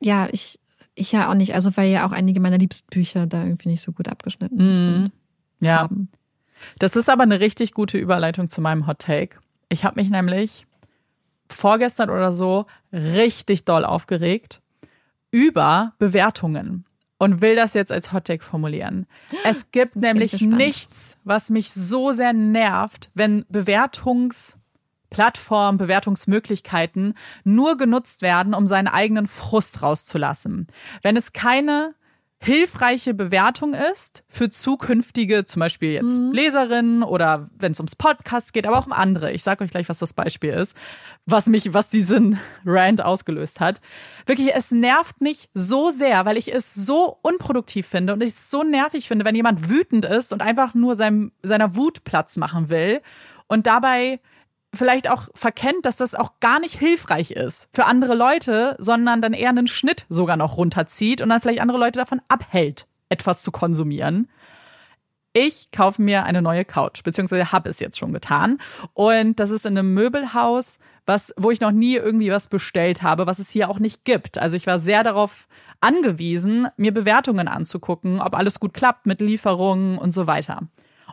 Ja, ich, ich ja auch nicht. Also, weil ja auch einige meiner liebsten Bücher da irgendwie nicht so gut abgeschnitten Mhm. sind. Ja. Haben. Das ist aber eine richtig gute Überleitung zu meinem Hot Take. Ich habe mich nämlich vorgestern oder so richtig doll aufgeregt über Bewertungen und will das jetzt als Hot Take formulieren. Es gibt nämlich nichts, was mich so sehr nervt, wenn Bewertungsplattformen, Bewertungsmöglichkeiten nur genutzt werden, um seinen eigenen Frust rauszulassen. Wenn es keine hilfreiche Bewertung ist für zukünftige, zum Beispiel jetzt Leserinnen oder wenn es ums Podcast geht, aber auch um andere. Ich sage euch gleich, was das Beispiel ist, was mich, was diesen Rant ausgelöst hat. Wirklich, es nervt mich so sehr, weil ich es so unproduktiv finde und ich es so nervig finde, wenn jemand wütend ist und einfach nur seinem, seiner Wut Platz machen will und dabei vielleicht auch verkennt, dass das auch gar nicht hilfreich ist für andere Leute, sondern dann eher einen Schnitt sogar noch runterzieht und dann vielleicht andere Leute davon abhält, etwas zu konsumieren. Ich kaufe mir eine neue Couch, beziehungsweise habe es jetzt schon getan. Und das ist in einem Möbelhaus, was, wo ich noch nie irgendwie was bestellt habe, was es hier auch nicht gibt. Also ich war sehr darauf angewiesen, mir Bewertungen anzugucken, ob alles gut klappt mit Lieferungen und so weiter.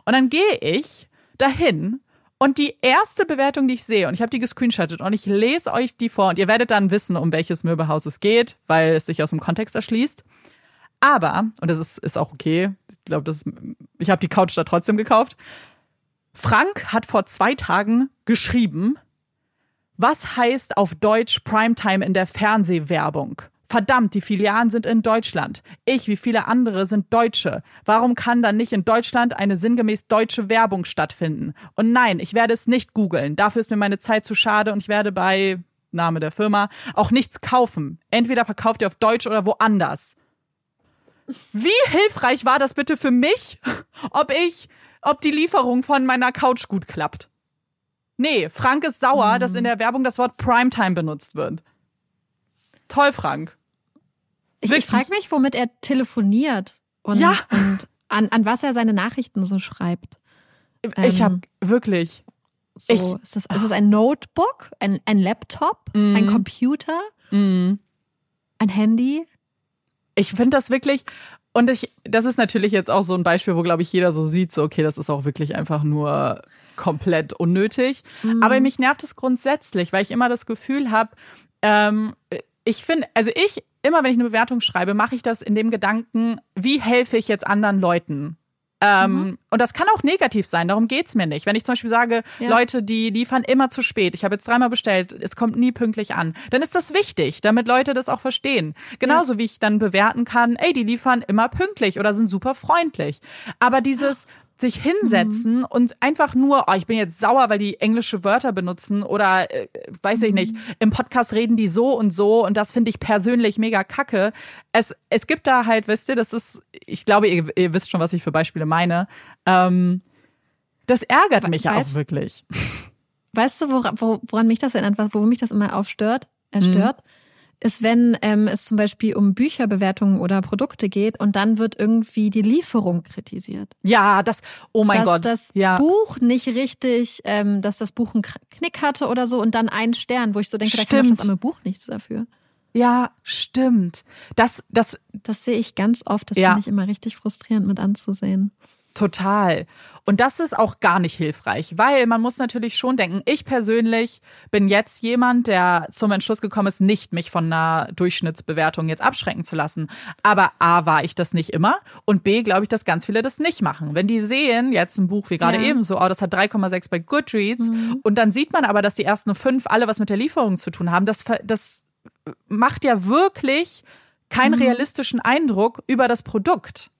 Und dann gehe ich dahin und die erste Bewertung, die ich sehe, und ich habe die gescreenshottet und ich lese euch die vor und ihr werdet dann wissen, um welches Möbelhaus es geht, weil es sich aus dem Kontext erschließt. Aber, und das ist, ist auch okay, ich glaube, ich habe die Couch da trotzdem gekauft. Frank hat vor zwei Tagen geschrieben, was heißt auf Deutsch Primetime in der Fernsehwerbung? Verdammt, die Filialen sind in Deutschland. Ich, wie viele andere, sind Deutsche. Warum kann dann nicht in Deutschland eine sinngemäß deutsche Werbung stattfinden? Und nein, ich werde es nicht googeln. Dafür ist mir meine Zeit zu schade und ich werde bei Name der Firma auch nichts kaufen. Entweder verkauft ihr auf Deutsch oder woanders. Wie hilfreich war das bitte für mich, ob ich, ob die Lieferung von meiner Couch gut klappt? Nee, Frank ist sauer, dass in der Werbung das Wort Primetime benutzt wird. Toll, Frank. Ich, ich frage mich, womit er telefoniert und, Ja. und an, an was er seine Nachrichten so schreibt. Ich Ähm, habe wirklich. So, Ich- ist, das, ist das ein Notebook, ein, ein Laptop, Mhm. ein Computer, Mm, ein Handy? ich finde das wirklich. Und ich, das ist natürlich jetzt auch so ein Beispiel, wo, glaube ich, jeder so sieht, so, okay, das ist auch wirklich einfach nur komplett unnötig. Aber mich nervt es grundsätzlich, weil ich immer das Gefühl habe, ähm, ich finde, also ich, immer wenn ich eine Bewertung schreibe, mache ich das in dem Gedanken, wie helfe ich jetzt anderen Leuten? Ähm, Und das kann auch negativ sein, darum geht's mir nicht. Wenn ich zum Beispiel sage, Ja. Leute, die liefern immer zu spät, ich habe jetzt dreimal bestellt, es kommt nie pünktlich an, dann ist das wichtig, damit Leute das auch verstehen. Genauso wie ich dann bewerten kann, ey, die liefern immer pünktlich oder sind super freundlich. Aber dieses sich hinsetzen mhm. und einfach nur, oh, ich bin jetzt sauer, weil die englische Wörter benutzen oder äh, weiß mhm. ich nicht, im Podcast reden die so und so und das finde ich persönlich mega kacke. Es, es gibt da halt, wisst ihr, das ist, ich glaube, ihr, ihr wisst schon, was ich für Beispiele meine. Ähm, das ärgert mich ja auch wirklich. Weißt du, woran, woran mich das erinnert, wo mich das immer aufstört, äh, stört? Mhm ist, wenn ähm, es zum Beispiel um Bücherbewertungen oder Produkte geht und dann wird irgendwie die Lieferung kritisiert. Ja, das, oh mein dass Gott. das ja. Buch nicht richtig, ähm, dass das Buch einen Knick hatte oder so und dann einen Stern, wo ich so denke, stimmt. da kann das arme Buch nichts dafür. Ja, stimmt. Das, das, das sehe ich ganz oft. Das ja. finde ich immer richtig frustrierend mit anzusehen. Total. Und das ist auch gar nicht hilfreich, weil man muss natürlich schon denken, ich persönlich bin jetzt jemand, der zum Entschluss gekommen ist, nicht mich von einer Durchschnittsbewertung jetzt abschrecken zu lassen. Aber A, war ich das nicht immer und B, glaube ich, dass ganz viele das nicht machen. Wenn die sehen, jetzt ein Buch wie gerade ja. eben so, oh, das hat 3,6 bei Goodreads mhm. und dann sieht man aber, dass die ersten fünf alle was mit der Lieferung zu tun haben, das, das macht ja wirklich keinen mhm. realistischen Eindruck über das Produkt.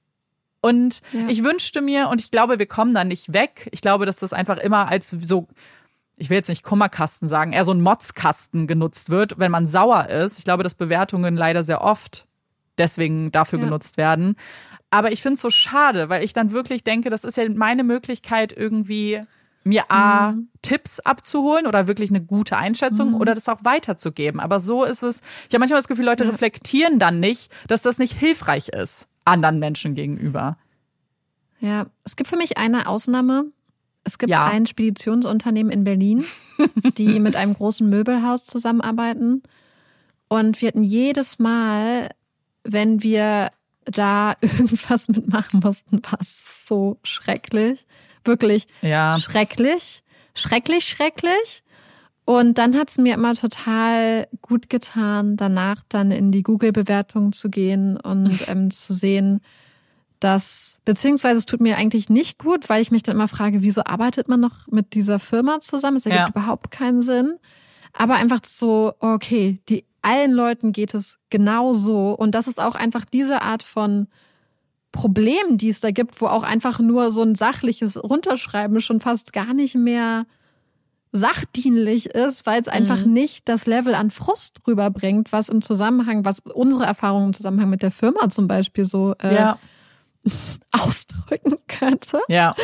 Und ja. ich wünschte mir, und ich glaube, wir kommen da nicht weg. Ich glaube, dass das einfach immer als so, ich will jetzt nicht Kummerkasten sagen, eher so ein Motzkasten genutzt wird, wenn man sauer ist. Ich glaube, dass Bewertungen leider sehr oft deswegen dafür ja. genutzt werden. Aber ich finde es so schade, weil ich dann wirklich denke, das ist ja meine Möglichkeit, irgendwie mir A, mhm. Tipps abzuholen oder wirklich eine gute Einschätzung mhm. oder das auch weiterzugeben. Aber so ist es. Ich habe manchmal das Gefühl, Leute ja. reflektieren dann nicht, dass das nicht hilfreich ist anderen Menschen gegenüber. Ja, es gibt für mich eine Ausnahme. Es gibt ja. ein Speditionsunternehmen in Berlin, die mit einem großen Möbelhaus zusammenarbeiten. Und wir hatten jedes Mal, wenn wir da irgendwas mitmachen mussten, war es so schrecklich. Wirklich ja. schrecklich. Schrecklich, schrecklich. Und dann hat es mir immer total gut getan, danach dann in die Google-Bewertung zu gehen und ähm, zu sehen, dass, beziehungsweise es tut mir eigentlich nicht gut, weil ich mich dann immer frage, wieso arbeitet man noch mit dieser Firma zusammen? Es ergibt ja. überhaupt keinen Sinn. Aber einfach so, okay, die allen Leuten geht es genau so. Und das ist auch einfach diese Art von Problem, die es da gibt, wo auch einfach nur so ein sachliches Runterschreiben schon fast gar nicht mehr sachdienlich ist, weil es einfach mhm. nicht das Level an Frust rüberbringt, was im Zusammenhang, was unsere Erfahrung im Zusammenhang mit der Firma zum Beispiel so äh, ja. ausdrücken könnte. Ja.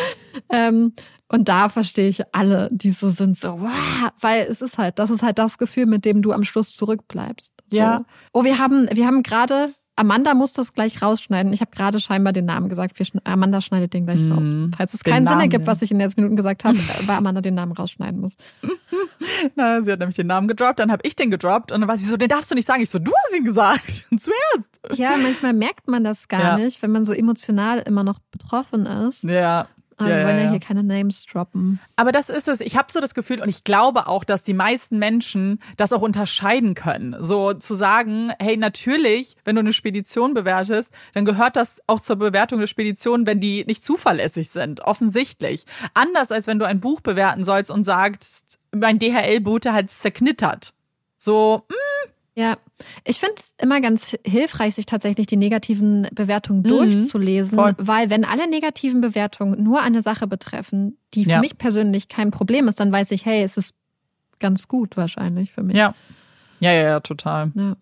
Ähm, und da verstehe ich alle, die so sind, so, wow, weil es ist halt, das ist halt das Gefühl, mit dem du am Schluss zurückbleibst. So. Ja. Oh, wir haben, wir haben gerade Amanda muss das gleich rausschneiden. Ich habe gerade scheinbar den Namen gesagt. Amanda schneidet den gleich raus. Mhm. Falls es keinen Namen, Sinn ergibt, was ich in den letzten Minuten gesagt habe, weil Amanda den Namen rausschneiden muss. Na, sie hat nämlich den Namen gedroppt, dann habe ich den gedroppt und dann war sie so, den darfst du nicht sagen. Ich so, du hast ihn gesagt. Zuerst. Ja, manchmal merkt man das gar ja. nicht, wenn man so emotional immer noch betroffen ist. Ja. Aber ja, wir wollen ja, ja, hier keine Names droppen. Aber das ist es. Ich habe so das Gefühl und ich glaube auch, dass die meisten Menschen das auch unterscheiden können. So zu sagen, hey, natürlich, wenn du eine Spedition bewertest, dann gehört das auch zur Bewertung der Spedition, wenn die nicht zuverlässig sind. Offensichtlich. Anders als wenn du ein Buch bewerten sollst und sagst, mein DHL-Bote hat zerknittert. So, mh, hm, ja, ich finde es immer ganz hilfreich, sich tatsächlich die negativen Bewertungen mhm, durchzulesen, voll. weil wenn alle negativen Bewertungen nur eine Sache betreffen, die für ja. mich persönlich kein Problem ist, dann weiß ich, hey, es ist ganz gut wahrscheinlich für mich. Ja, ja, ja, ja total. Ja,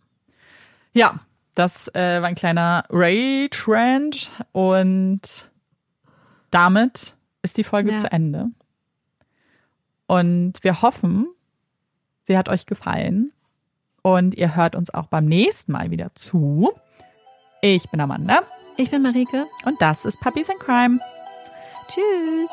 ja das äh, war ein kleiner Ray-Trend und damit ist die Folge ja. zu Ende. Und wir hoffen, sie hat euch gefallen. Und ihr hört uns auch beim nächsten Mal wieder zu. Ich bin Amanda. Ich bin Marike. Und das ist Puppies in Crime. Tschüss.